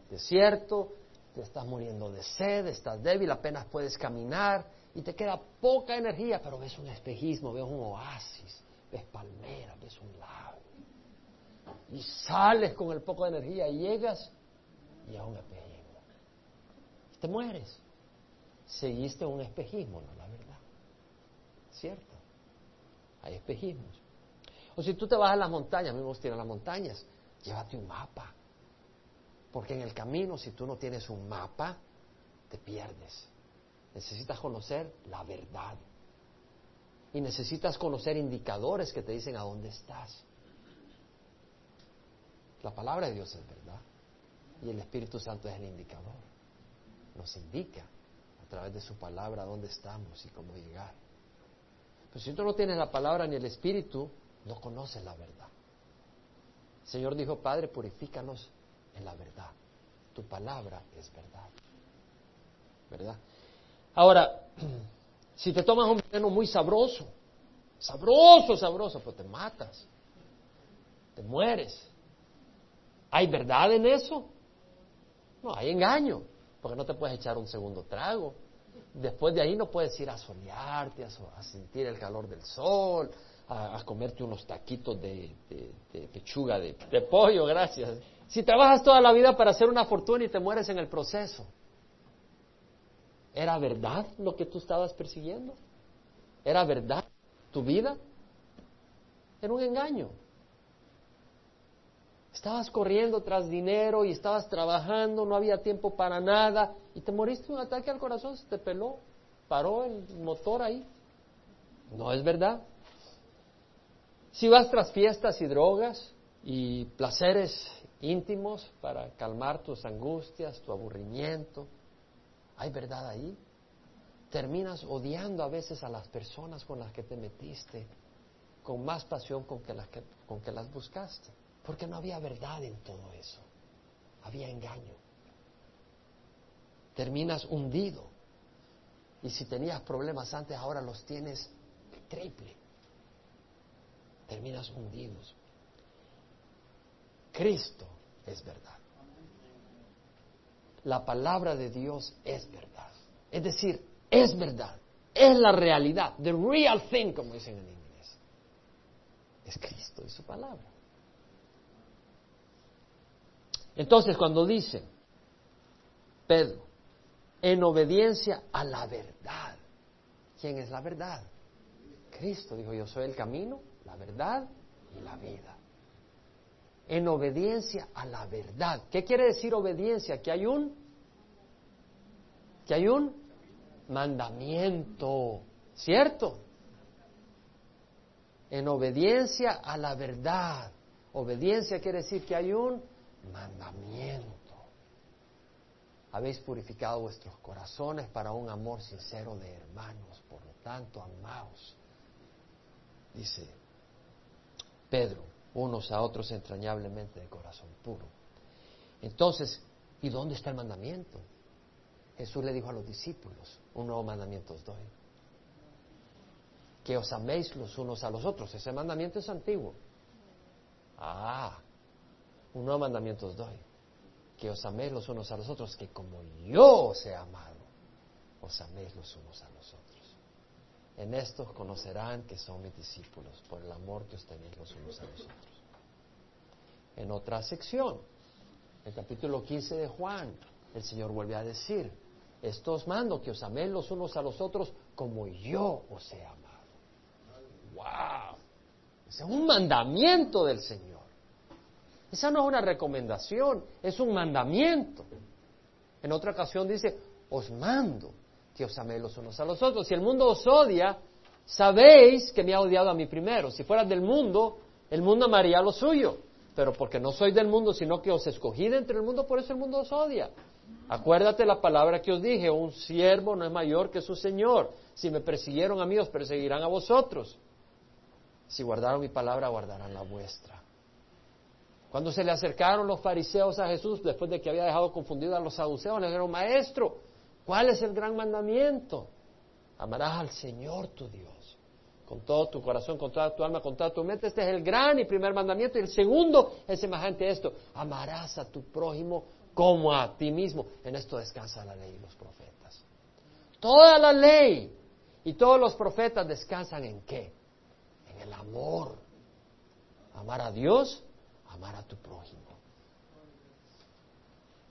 desierto, te estás muriendo de sed, estás débil, apenas puedes caminar y te queda poca energía, pero ves un espejismo, ves un oasis, ves palmeras, ves un lago. Y sales con el poco de energía y llegas y a un espejismo. Y te mueres. Seguiste un espejismo, ¿no? La verdad. ¿Cierto? Hay espejismos. O si tú te vas a las montañas, a mí me las montañas, llévate un mapa. Porque en el camino, si tú no tienes un mapa, te pierdes. Necesitas conocer la verdad. Y necesitas conocer indicadores que te dicen a dónde estás. La palabra de Dios es verdad. Y el Espíritu Santo es el indicador. Nos indica a través de su palabra dónde estamos y cómo llegar. Pero si tú no tienes la palabra ni el Espíritu, no conoces la verdad. Señor dijo, Padre, purifícanos en la verdad. Tu palabra es verdad. ¿Verdad? Ahora, si te tomas un veneno muy sabroso, sabroso, sabroso, pues te matas, te mueres. ¿Hay verdad en eso? No, hay engaño, porque no te puedes echar un segundo trago. Después de ahí no puedes ir a solearte, a, sentir el calor del sol, a, comerte unos taquitos de, pechuga de, de pollo, gracias. Si trabajas toda la vida para hacer una fortuna y te mueres en el proceso, ¿era verdad lo que tú estabas persiguiendo? ¿Era verdad tu vida? Era un engaño. Estabas corriendo tras dinero y estabas trabajando, no había tiempo para nada y te moriste un ataque al corazón, se te peló, paró el motor ahí. No es verdad. Si vas tras fiestas y drogas y placeres íntimos para calmar tus angustias, tu aburrimiento, ¿hay verdad ahí? Terminas odiando a veces a las personas con las que te metiste con más pasión con que las, con que las buscaste. Porque no había verdad en todo eso. Había engaño. Terminas hundido. Y si tenías problemas antes, ahora los tienes triple. Terminas hundidos. Cristo es verdad. La palabra de Dios es verdad. Es decir, es verdad. Es la realidad. The real thing, como dicen en inglés. Es Cristo y su palabra. Entonces, cuando dice Pedro, en obediencia a la verdad, ¿quién es la verdad? Cristo dijo, yo soy el camino, la verdad y la vida. En obediencia a la verdad. ¿Qué quiere decir obediencia? Que hay un que hay un mandamiento, ¿cierto? En obediencia a la verdad. Obediencia quiere decir que hay un mandamiento. Habéis purificado vuestros corazones para un amor sincero de hermanos, por lo tanto, amaos. Dice Pedro, unos a otros entrañablemente de corazón puro. Entonces, ¿y dónde está el mandamiento? Jesús le dijo a los discípulos, un nuevo mandamiento os doy. Que os améis los unos a los otros. Ese mandamiento es antiguo. Ah, un nuevo mandamiento os doy, que os améis los unos a los otros, que como yo os he amado, os améis los unos a los otros. En estos conocerán que son mis discípulos, por el amor que os tenéis los unos a los otros. En otra sección, el capítulo 15 de Juan, el Señor vuelve a decir, estos mando que os améis los unos a los otros como yo os he amado. ¡Wow! es un mandamiento del Señor. Esa no es una recomendación, es un mandamiento. En otra ocasión dice, os mando que os améis los unos a los otros. Si el mundo os odia, sabéis que me ha odiado a mí primero. Si fueras del mundo, el mundo amaría lo suyo. Pero porque no soy del mundo, sino que os escogí de entre el mundo, por eso el mundo os odia. Acuérdate la palabra que os dije, un siervo no es mayor que su Señor. Si me persiguieron a mí, os perseguirán a vosotros. Si guardaron mi palabra, guardarán la vuestra. Cuando se le acercaron los fariseos a Jesús, después de que había dejado confundido a los saduceos, le dijeron, Maestro, ¿cuál es el gran mandamiento? Amarás al Señor tu Dios con todo tu corazón, con toda tu alma, con toda tu mente. Este es el gran y primer mandamiento. Y el segundo es semejante a esto. Amarás a tu prójimo como a ti mismo. En esto descansa la ley y los profetas. Toda la ley y todos los profetas descansan en qué? En el amor. Amar a Dios, amar a tu prójimo.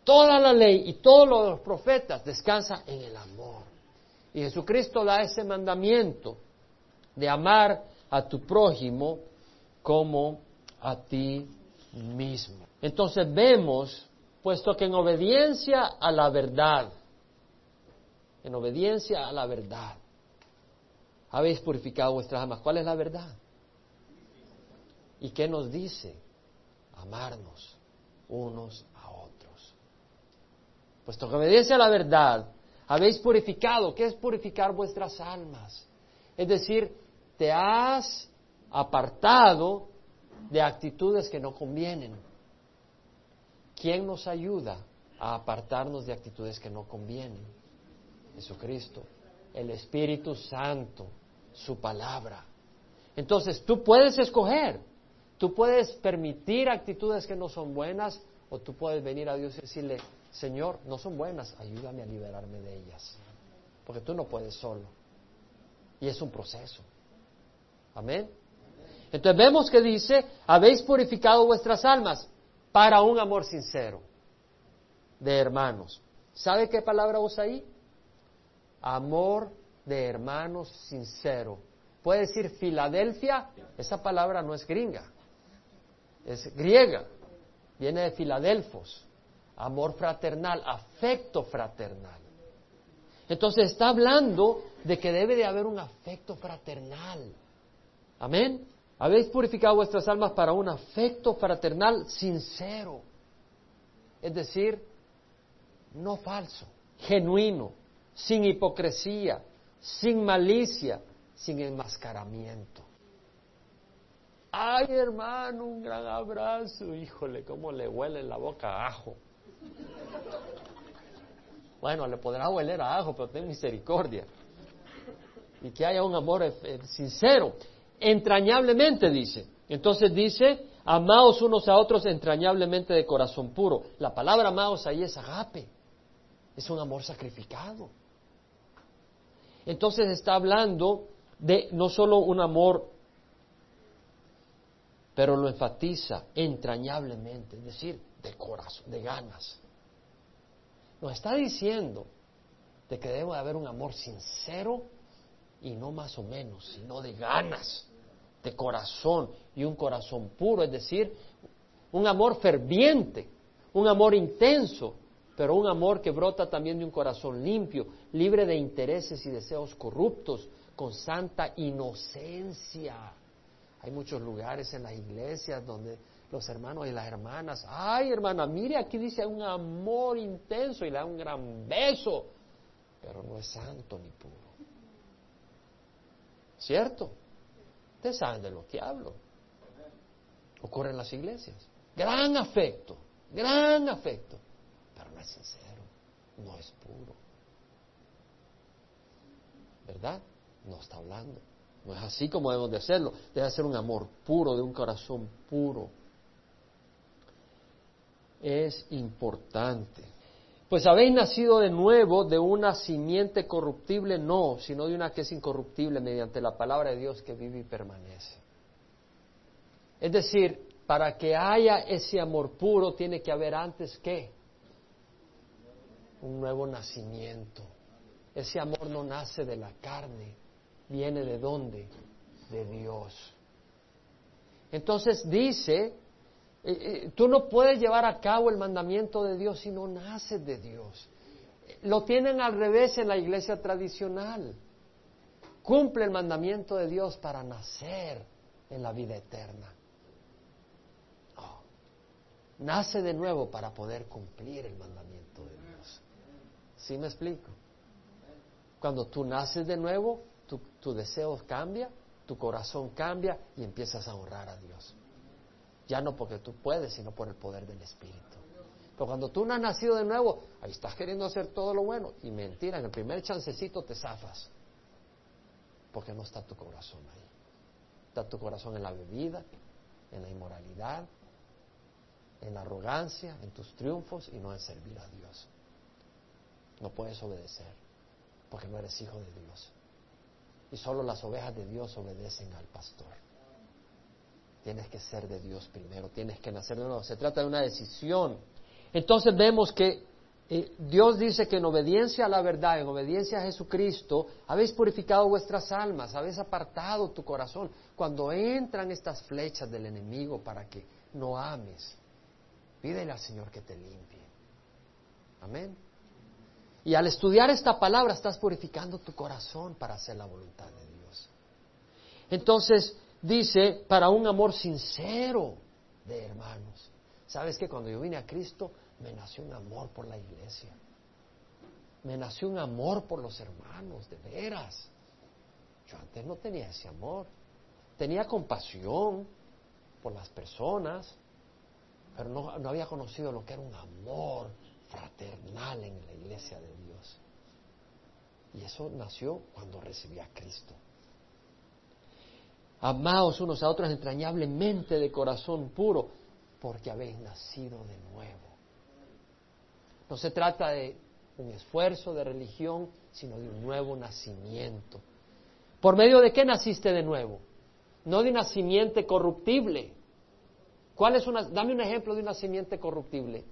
Toda la ley y todos los profetas descansan en el amor. Y Jesucristo da ese mandamiento de amar a tu prójimo como a ti mismo. Entonces vemos, puesto que en obediencia a la verdad, en obediencia a la verdad, habéis purificado vuestras almas. ¿Cuál es la verdad? ¿Y qué nos dice? Amarnos unos. Puesto que en obediencia a la verdad, habéis purificado. ¿Qué es purificar vuestras almas? Es decir, te has apartado de actitudes que no convienen. ¿Quién nos ayuda a apartarnos de actitudes que no convienen? Jesucristo, el Espíritu Santo, su palabra. Entonces tú puedes escoger, tú puedes permitir actitudes que no son buenas o tú puedes venir a Dios y decirle, Señor, no son buenas, ayúdame a liberarme de ellas. Porque tú no puedes solo. Y es un proceso. Amén. Entonces vemos que dice, habéis purificado vuestras almas para un amor sincero de hermanos. ¿Sabe qué palabra usa ahí? Amor de hermanos sincero. Puede decir Filadelfia, esa palabra no es gringa, es griega, viene de Filadelfos, amor fraternal, afecto fraternal. Entonces está hablando de que debe de haber un afecto fraternal. Amén. Habéis purificado vuestras almas para un afecto fraternal sincero. Es decir, no falso, genuino, sin hipocresía, sin malicia, sin enmascaramiento. Ay, hermano, un gran abrazo. Híjole, cómo le huele en la boca ajo. Bueno, le podrá oler a ajo, pero ten misericordia. Y que haya un amor eh, sincero entrañablemente, dice. Entonces dice, amaos unos a otros entrañablemente de corazón puro. La palabra amaos ahí es agape, es un amor sacrificado. Entonces está hablando de no solo un amor, pero lo enfatiza entrañablemente, es decir, de corazón, de ganas. Nos está diciendo de que debe haber un amor sincero y no más o menos, sino de ganas de corazón y un corazón puro, es decir, un amor ferviente, un amor intenso, pero un amor que brota también de un corazón limpio, libre de intereses y deseos corruptos, con santa inocencia. Hay muchos lugares en las iglesias donde los hermanos y las hermanas, ay hermana, mire aquí dice un amor intenso y le da un gran beso, pero no es santo ni puro. ¿Cierto? Ustedes saben de lo que hablo. Ocurre en las iglesias. Gran afecto, gran afecto, pero no es sincero, no es puro. ¿Verdad? No está hablando. No es así como debemos de hacerlo. Debe ser un amor puro, de un corazón puro. Es importante. Pues habéis nacido de nuevo de una simiente corruptible, no, sino de una que es incorruptible mediante la palabra de Dios que vive y permanece. Es decir, para que haya ese amor puro tiene que haber antes qué? Un nuevo nacimiento. Ese amor no nace de la carne, viene de dónde? De Dios. Entonces dice eh, eh, tú no puedes llevar a cabo el mandamiento de Dios si no naces de Dios. Lo tienen al revés en la iglesia tradicional. Cumple el mandamiento de Dios para nacer en la vida eterna. Nace de nuevo para poder cumplir el mandamiento de Dios. ¿Sí me explico? Cuando tú naces de nuevo, tu, tu deseo cambia, tu corazón cambia y empiezas a honrar a Dios. Ya no porque tú puedes, sino por el poder del Espíritu. Pero cuando tú no has nacido de nuevo, ahí estás queriendo hacer todo lo bueno. Y mentira, en el primer chancecito te zafas. Porque no está tu corazón ahí. Está tu corazón en la bebida, en la inmoralidad, en la arrogancia, en tus triunfos y no en servir a Dios. No puedes obedecer porque no eres hijo de Dios. Y solo las ovejas de Dios obedecen al pastor. Tienes que ser de Dios primero, tienes que nacer de nuevo. Se trata de una decisión. Entonces vemos que eh, Dios dice que en obediencia a la verdad, en obediencia a Jesucristo, habéis purificado vuestras almas, habéis apartado tu corazón. Cuando entran estas flechas del enemigo para que no ames, pídele al Señor que te limpie. Amén. Y al estudiar esta palabra estás purificando tu corazón para hacer la voluntad de Dios. Entonces, dice, para un amor sincero de hermanos. ¿Sabes que cuando yo vine a Cristo me nació un amor por la iglesia? Me nació un amor por los hermanos, de veras. Yo antes no tenía ese amor. Tenía compasión por las personas, pero no, no había conocido lo que era un amor fraternal en la iglesia de Dios. Y eso nació cuando recibí a Cristo. Amaos unos a otros entrañablemente de corazón puro, porque habéis nacido de nuevo. No se trata de un esfuerzo de religión, sino de un nuevo nacimiento. ¿Por medio de qué naciste de nuevo? No de una simiente corruptible. ¿Cuál es una, dame un ejemplo de una simiente corruptible.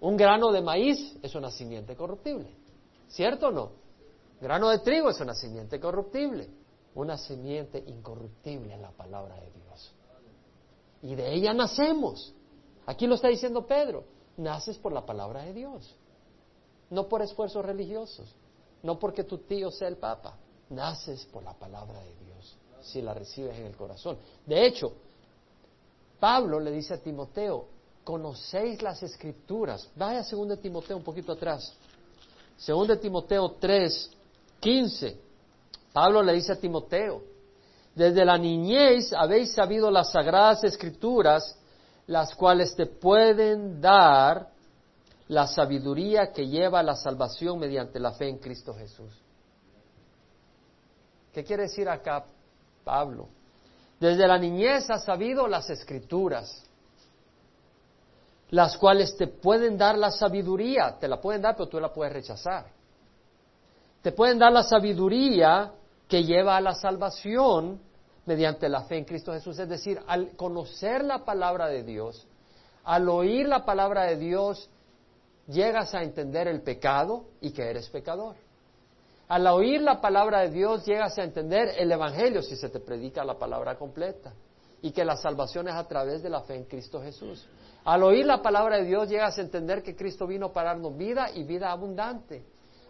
Un grano de maíz es una simiente corruptible. ¿Cierto o no? Grano de trigo es una simiente corruptible una simiente incorruptible en la palabra de Dios. Y de ella nacemos. Aquí lo está diciendo Pedro. Naces por la palabra de Dios. No por esfuerzos religiosos. No porque tu tío sea el Papa. Naces por la palabra de Dios. Si la recibes en el corazón. De hecho, Pablo le dice a Timoteo, conocéis las escrituras. Vaya segundo de Timoteo un poquito atrás. Segundo de Timoteo 3, 15. Pablo le dice a Timoteo, desde la niñez habéis sabido las sagradas escrituras, las cuales te pueden dar la sabiduría que lleva a la salvación mediante la fe en Cristo Jesús. ¿Qué quiere decir acá Pablo? Desde la niñez has sabido las escrituras, las cuales te pueden dar la sabiduría, te la pueden dar, pero tú la puedes rechazar. Te pueden dar la sabiduría que lleva a la salvación mediante la fe en Cristo Jesús. Es decir, al conocer la palabra de Dios, al oír la palabra de Dios, llegas a entender el pecado y que eres pecador. Al oír la palabra de Dios, llegas a entender el Evangelio si se te predica la palabra completa y que la salvación es a través de la fe en Cristo Jesús. Al oír la palabra de Dios, llegas a entender que Cristo vino para darnos vida y vida abundante.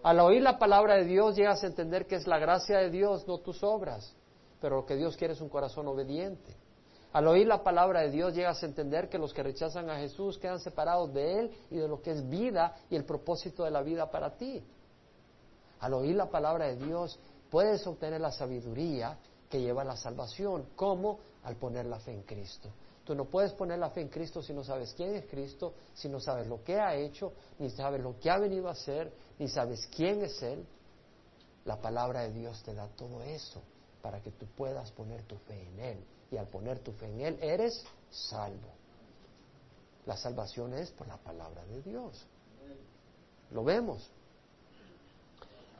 Al oír la palabra de Dios llegas a entender que es la gracia de Dios, no tus obras, pero lo que Dios quiere es un corazón obediente. Al oír la palabra de Dios llegas a entender que los que rechazan a Jesús quedan separados de Él y de lo que es vida y el propósito de la vida para ti. Al oír la palabra de Dios puedes obtener la sabiduría que lleva a la salvación. ¿Cómo? Al poner la fe en Cristo. Tú no puedes poner la fe en Cristo si no sabes quién es Cristo, si no sabes lo que ha hecho, ni sabes lo que ha venido a hacer, ni sabes quién es Él. La palabra de Dios te da todo eso para que tú puedas poner tu fe en Él. Y al poner tu fe en Él eres salvo. La salvación es por la palabra de Dios. Lo vemos.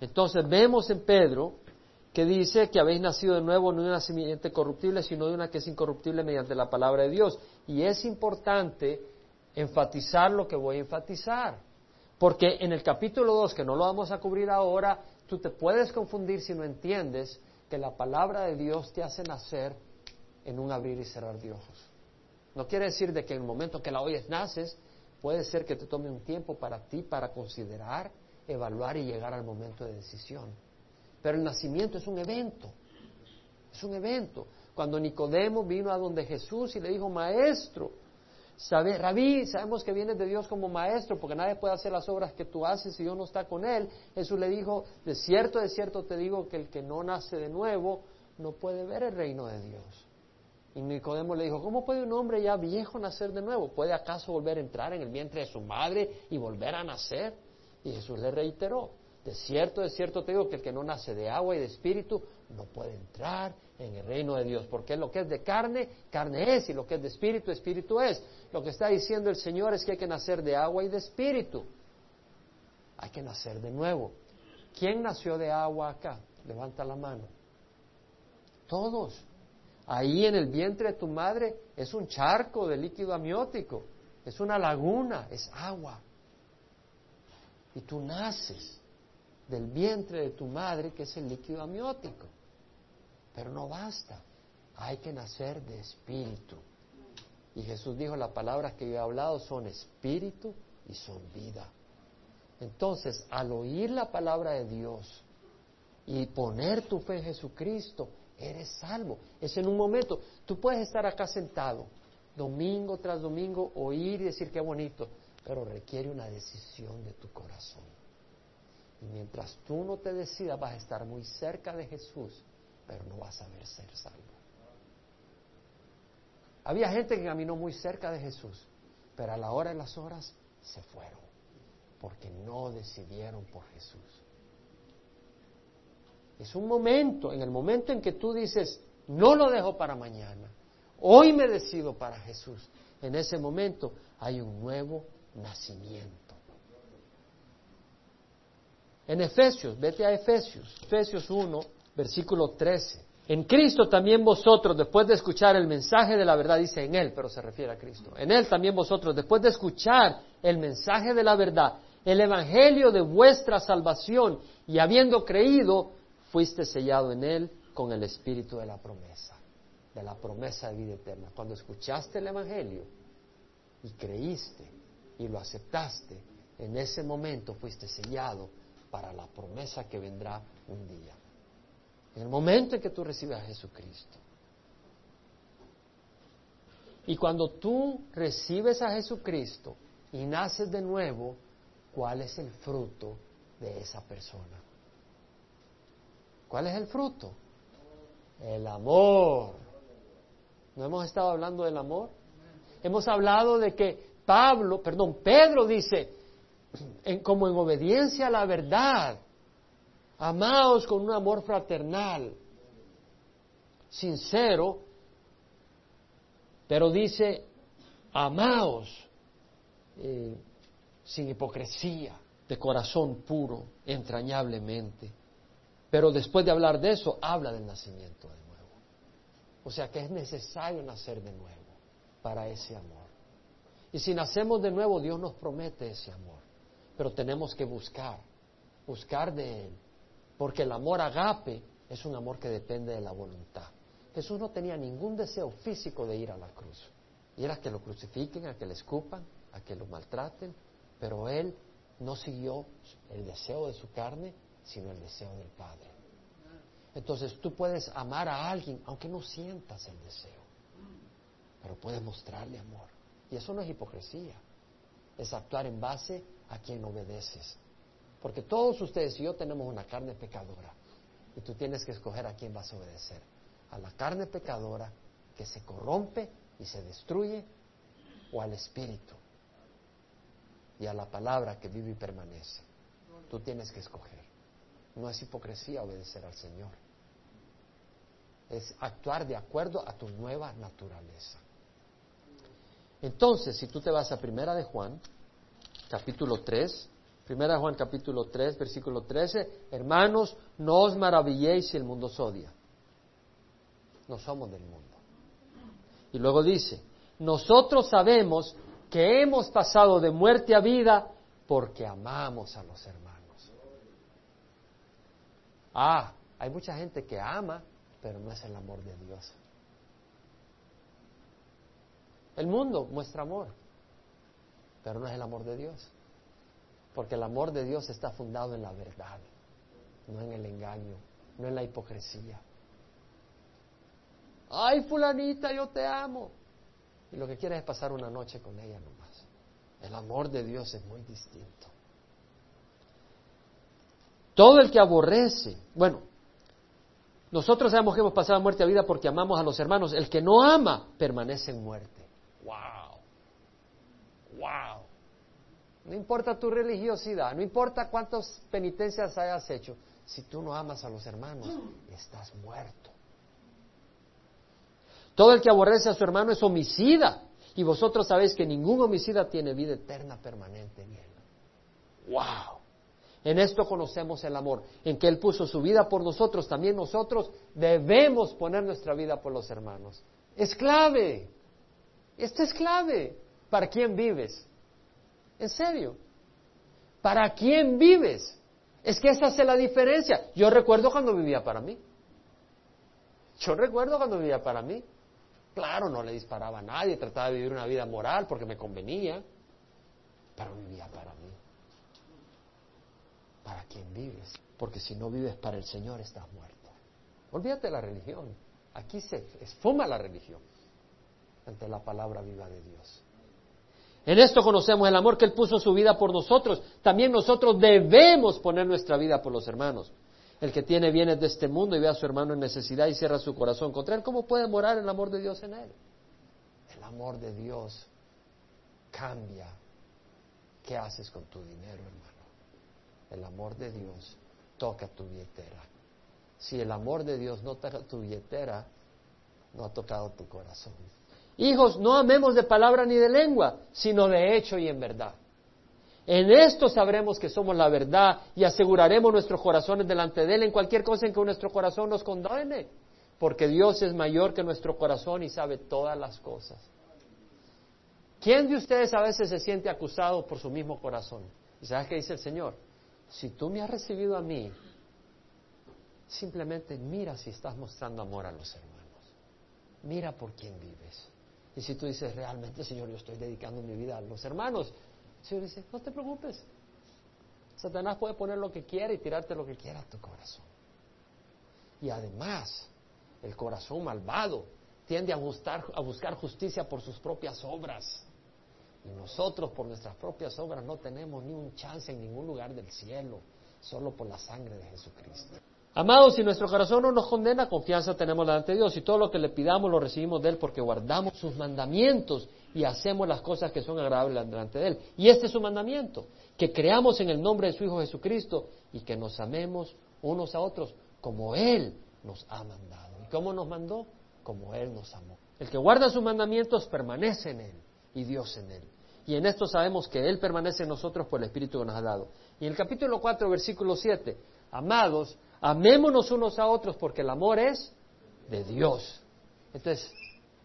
Entonces vemos en Pedro que dice que habéis nacido de nuevo no de una simiente corruptible, sino de una que es incorruptible mediante la palabra de Dios. Y es importante enfatizar lo que voy a enfatizar. Porque en el capítulo 2, que no lo vamos a cubrir ahora, tú te puedes confundir si no entiendes que la palabra de Dios te hace nacer en un abrir y cerrar de ojos. No quiere decir de que en el momento que la oyes naces, puede ser que te tome un tiempo para ti para considerar, evaluar y llegar al momento de decisión. Pero el nacimiento es un evento, es un evento. Cuando Nicodemo vino a donde Jesús y le dijo, maestro, sabe, rabí, sabemos que vienes de Dios como maestro, porque nadie puede hacer las obras que tú haces si Dios no está con él. Jesús le dijo, de cierto, de cierto te digo que el que no nace de nuevo no puede ver el reino de Dios. Y Nicodemo le dijo, ¿cómo puede un hombre ya viejo nacer de nuevo? ¿Puede acaso volver a entrar en el vientre de su madre y volver a nacer? Y Jesús le reiteró, de cierto, de cierto te digo que el que no nace de agua y de espíritu no puede entrar en el reino de Dios, porque lo que es de carne, carne es, y lo que es de espíritu, espíritu es. Lo que está diciendo el Señor es que hay que nacer de agua y de espíritu. Hay que nacer de nuevo. ¿Quién nació de agua acá? Levanta la mano. Todos. Ahí en el vientre de tu madre es un charco de líquido amniótico, es una laguna, es agua. Y tú naces del vientre de tu madre, que es el líquido amniótico. Pero no basta, hay que nacer de espíritu. Y Jesús dijo, las palabras que yo he hablado son espíritu y son vida. Entonces, al oír la palabra de Dios y poner tu fe en Jesucristo, eres salvo. Es en un momento. Tú puedes estar acá sentado, domingo tras domingo, oír y decir qué bonito, pero requiere una decisión de tu corazón. Y mientras tú no te decidas, vas a estar muy cerca de Jesús, pero no vas a ver ser salvo. Había gente que caminó muy cerca de Jesús, pero a la hora de las horas se fueron, porque no decidieron por Jesús. Es un momento, en el momento en que tú dices, no lo dejo para mañana, hoy me decido para Jesús. En ese momento hay un nuevo nacimiento. En Efesios, vete a Efesios, Efesios 1, versículo 13. En Cristo también vosotros, después de escuchar el mensaje de la verdad, dice en Él, pero se refiere a Cristo. En Él también vosotros, después de escuchar el mensaje de la verdad, el Evangelio de vuestra salvación, y habiendo creído, fuiste sellado en Él con el espíritu de la promesa, de la promesa de vida eterna. Cuando escuchaste el Evangelio y creíste y lo aceptaste, en ese momento fuiste sellado para la promesa que vendrá un día. En el momento en que tú recibes a Jesucristo. Y cuando tú recibes a Jesucristo y naces de nuevo, ¿cuál es el fruto de esa persona? ¿Cuál es el fruto? El amor. ¿No hemos estado hablando del amor? Hemos hablado de que Pablo, perdón, Pedro dice, como en obediencia a la verdad, amaos con un amor fraternal, sincero, pero dice, amaos eh, sin hipocresía, de corazón puro, entrañablemente. Pero después de hablar de eso, habla del nacimiento de nuevo. O sea que es necesario nacer de nuevo para ese amor. Y si nacemos de nuevo, Dios nos promete ese amor. Pero tenemos que buscar, buscar de Él. Porque el amor agape es un amor que depende de la voluntad. Jesús no tenía ningún deseo físico de ir a la cruz. Y era que lo crucifiquen, a que le escupan, a que lo maltraten. Pero Él no siguió el deseo de su carne, sino el deseo del Padre. Entonces tú puedes amar a alguien aunque no sientas el deseo, pero puedes mostrarle amor. Y eso no es hipocresía, es actuar en base a quien obedeces. Porque todos ustedes y yo tenemos una carne pecadora y tú tienes que escoger a quién vas a obedecer. A la carne pecadora que se corrompe y se destruye o al Espíritu y a la palabra que vive y permanece. Tú tienes que escoger. No es hipocresía obedecer al Señor. Es actuar de acuerdo a tu nueva naturaleza. Entonces, si tú te vas a Primera de Juan, capítulo 3, Primera Juan capítulo 3, versículo 13, hermanos, no os maravilléis si el mundo os odia. No somos del mundo. Y luego dice, nosotros sabemos que hemos pasado de muerte a vida porque amamos a los hermanos. Ah, hay mucha gente que ama, pero no es el amor de Dios. El mundo muestra amor, pero no es el amor de Dios. Porque el amor de Dios está fundado en la verdad, no en el engaño, no en la hipocresía. Ay, fulanita, yo te amo. Y lo que quieres es pasar una noche con ella nomás. El amor de Dios es muy distinto. Todo el que aborrece, bueno, nosotros sabemos que hemos pasado muerte a vida porque amamos a los hermanos. El que no ama permanece en muerte. ¡Wow! ¡Wow! No importa tu religiosidad, no importa cuántas penitencias hayas hecho, si tú no amas a los hermanos, estás muerto. Todo el que aborrece a su hermano es homicida. Y vosotros sabéis que ningún homicida tiene vida eterna permanente en él. ¡Wow! En esto conocemos el amor, en que Él puso su vida por nosotros, también nosotros debemos poner nuestra vida por los hermanos. Es clave. Esto es clave. ¿Para quién vives? En serio. ¿Para quién vives? Es que esa es la diferencia. Yo recuerdo cuando vivía para mí. Yo recuerdo cuando vivía para mí. Claro, no le disparaba a nadie, trataba de vivir una vida moral porque me convenía, pero vivía para mí. ¿Para quién vives? Porque si no vives para el Señor estás muerto. Olvídate de la religión. Aquí se esfuma la religión ante la palabra viva de Dios. En esto conocemos el amor que Él puso su vida por nosotros. También nosotros debemos poner nuestra vida por los hermanos. El que tiene bienes de este mundo y ve a su hermano en necesidad y cierra su corazón contra él, ¿cómo puede morar el amor de Dios en él? El amor de Dios cambia. ¿Qué haces con tu dinero, hermano? El amor de Dios toca tu billetera. Si el amor de Dios no toca tu billetera, no ha tocado tu corazón. Hijos, no amemos de palabra ni de lengua, sino de hecho y en verdad. En esto sabremos que somos la verdad y aseguraremos nuestros corazones delante de Él en cualquier cosa en que nuestro corazón nos condene, porque Dios es mayor que nuestro corazón y sabe todas las cosas. ¿Quién de ustedes a veces se siente acusado por su mismo corazón? ¿Y sabes qué dice el Señor? Si tú me has recibido a mí, simplemente mira si estás mostrando amor a los hermanos. Mira por quién vives. Y si tú dices, realmente, Señor, yo estoy dedicando mi vida a los hermanos, el Señor dice, no te preocupes. Satanás puede poner lo que quiera y tirarte lo que quiera a tu corazón. Y además, el corazón malvado tiende a buscar, a buscar justicia por sus propias obras. Y nosotros por nuestras propias obras no tenemos ni un chance en ningún lugar del cielo, solo por la sangre de Jesucristo. Amados, si nuestro corazón no nos condena, confianza tenemos delante de Dios y todo lo que le pidamos lo recibimos de Él porque guardamos sus mandamientos y hacemos las cosas que son agradables delante de Él. Y este es su mandamiento, que creamos en el nombre de su Hijo Jesucristo y que nos amemos unos a otros como Él nos ha mandado. ¿Y cómo nos mandó? Como Él nos amó. El que guarda sus mandamientos permanece en Él y Dios en Él. Y en esto sabemos que Él permanece en nosotros por el Espíritu que nos ha dado. Y en el capítulo 4, versículo 7, amados, amémonos unos a otros porque el amor es de Dios. Entonces,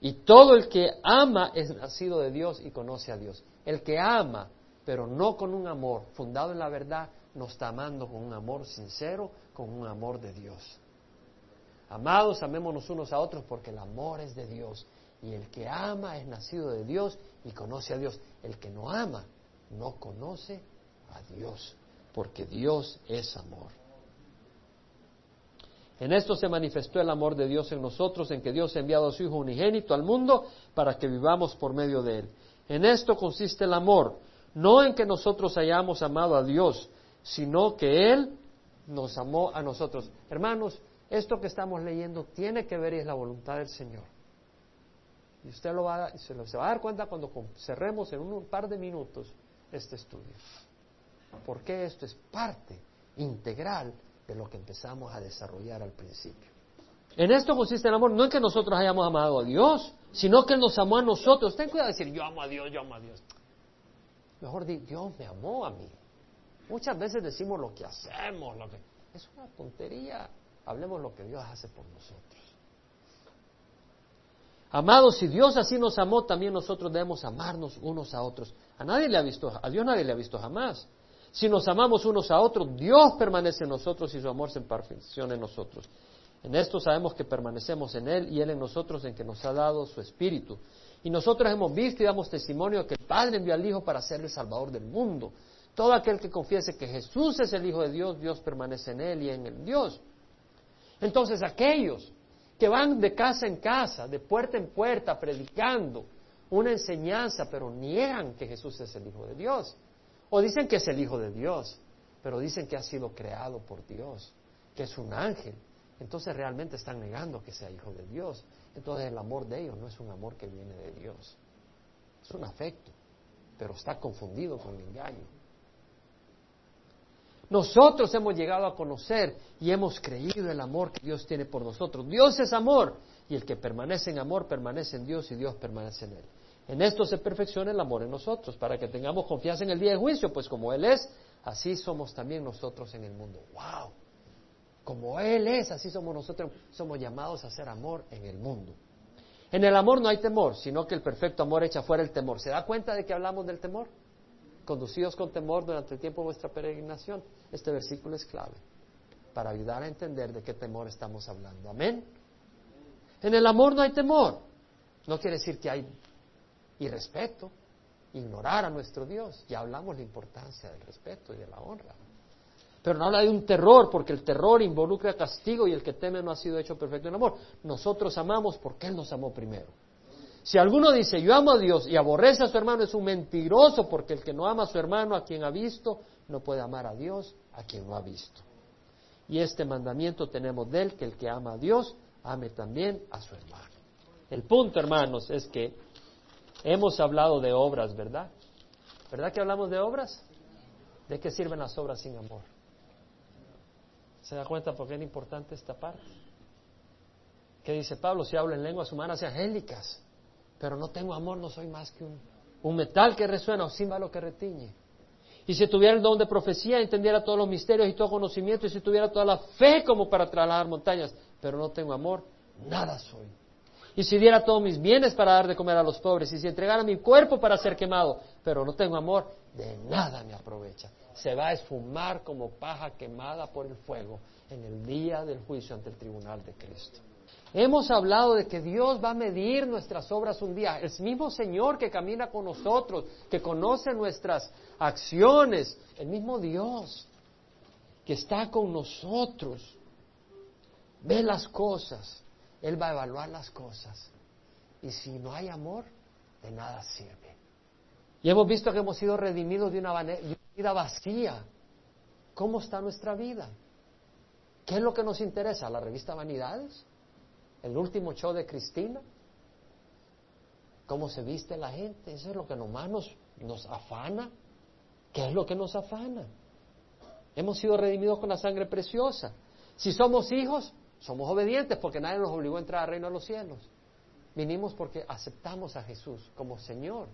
y todo el que ama es nacido de Dios y conoce a Dios. El que ama, pero no con un amor fundado en la verdad, no está amando con un amor sincero, con un amor de Dios. Amados, amémonos unos a otros porque el amor es de Dios. Y el que ama es nacido de Dios y conoce a Dios. El que no ama no conoce a Dios, porque Dios es amor. En esto se manifestó el amor de Dios en nosotros, en que Dios ha enviado a su Hijo unigénito al mundo para que vivamos por medio de Él. En esto consiste el amor, no en que nosotros hayamos amado a Dios, sino que Él nos amó a nosotros. Hermanos, esto que estamos leyendo tiene que ver y es la voluntad del Señor. Y usted lo va a, se, se va a dar cuenta cuando cerremos en un par de minutos este estudio. Porque esto es parte integral de lo que empezamos a desarrollar al principio. En esto consiste el amor, no en que nosotros hayamos amado a Dios, sino que Él nos amó a nosotros. Ten cuidado de decir, yo amo a Dios, yo amo a Dios. Mejor di, Dios me amó a mí. Muchas veces decimos lo que hacemos, lo que... Es una tontería. Hablemos lo que Dios hace por nosotros. Amados, si Dios así nos amó, también nosotros debemos amarnos unos a otros. A nadie le ha visto, a Dios nadie le ha visto jamás. Si nos amamos unos a otros, Dios permanece en nosotros y su amor se perfecciona en nosotros. En esto sabemos que permanecemos en Él y Él en nosotros, en que nos ha dado su Espíritu. Y nosotros hemos visto y damos testimonio que el Padre envió al Hijo para ser el Salvador del mundo. Todo aquel que confiese que Jesús es el Hijo de Dios, Dios permanece en Él y en el Dios. Entonces aquellos que van de casa en casa, de puerta en puerta, predicando una enseñanza, pero niegan que Jesús es el Hijo de Dios. O dicen que es el Hijo de Dios, pero dicen que ha sido creado por Dios, que es un ángel. Entonces realmente están negando que sea Hijo de Dios. Entonces el amor de ellos no es un amor que viene de Dios. Es un afecto, pero está confundido con engaño. Nosotros hemos llegado a conocer y hemos creído el amor que Dios tiene por nosotros. Dios es amor y el que permanece en amor permanece en Dios y Dios permanece en él. En esto se perfecciona el amor en nosotros, para que tengamos confianza en el día de juicio, pues como Él es, así somos también nosotros en el mundo. ¡Wow! Como Él es, así somos nosotros, somos llamados a hacer amor en el mundo. En el amor no hay temor, sino que el perfecto amor echa fuera el temor. ¿Se da cuenta de que hablamos del temor? conducidos con temor durante el tiempo de vuestra peregrinación. Este versículo es clave para ayudar a entender de qué temor estamos hablando. Amén. En el amor no hay temor. No quiere decir que hay irrespeto, ignorar a nuestro Dios. Ya hablamos la importancia del respeto y de la honra. Pero no habla de un terror, porque el terror involucra castigo y el que teme no ha sido hecho perfecto en amor. Nosotros amamos porque Él nos amó primero. Si alguno dice yo amo a Dios y aborrece a su hermano es un mentiroso porque el que no ama a su hermano a quien ha visto no puede amar a Dios a quien no ha visto. Y este mandamiento tenemos de él que el que ama a Dios ame también a su hermano. El punto, hermanos, es que hemos hablado de obras, ¿verdad? ¿Verdad que hablamos de obras? ¿De qué sirven las obras sin amor? ¿Se da cuenta por qué es importante esta parte? ¿Qué dice Pablo? Si hablo en lenguas humanas y angélicas, pero no tengo amor, no soy más que un, metal que resuena o címbalo que retiñe. Y si tuviera el don de profecía, entendiera todos los misterios y todo conocimiento, y si tuviera toda la fe como para trasladar montañas, pero no tengo amor, nada soy. Y si diera todos mis bienes para dar de comer a los pobres, y si entregara mi cuerpo para ser quemado, pero no tengo amor, de nada me aprovecha. Se va a esfumar como paja quemada por el fuego en el día del juicio ante el tribunal de Cristo. Hemos hablado de que Dios va a medir nuestras obras un día. El mismo Señor que camina con nosotros, que conoce nuestras acciones, el mismo Dios que está con nosotros, ve las cosas, Él va a evaluar las cosas. Y si no hay amor, de nada sirve. Y hemos visto que hemos sido redimidos de una vida vacía. ¿Cómo está nuestra vida? ¿Qué es lo que nos interesa? ¿La revista Vanidades? el último show de Cristina, cómo se viste la gente, eso es lo que nomás nos, nos afana. ¿Qué es lo que nos afana? Hemos sido redimidos con la sangre preciosa. Si somos hijos, somos obedientes porque nadie nos obligó a entrar al reino de los cielos. Vinimos porque aceptamos a Jesús como Señor.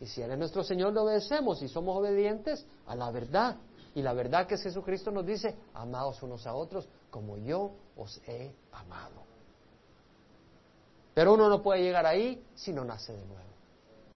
Y si Él es nuestro Señor, le obedecemos y somos obedientes a la verdad. Y la verdad que es Jesucristo nos dice, amados unos a otros como yo os he amado. Pero uno no puede llegar ahí si no nace de nuevo.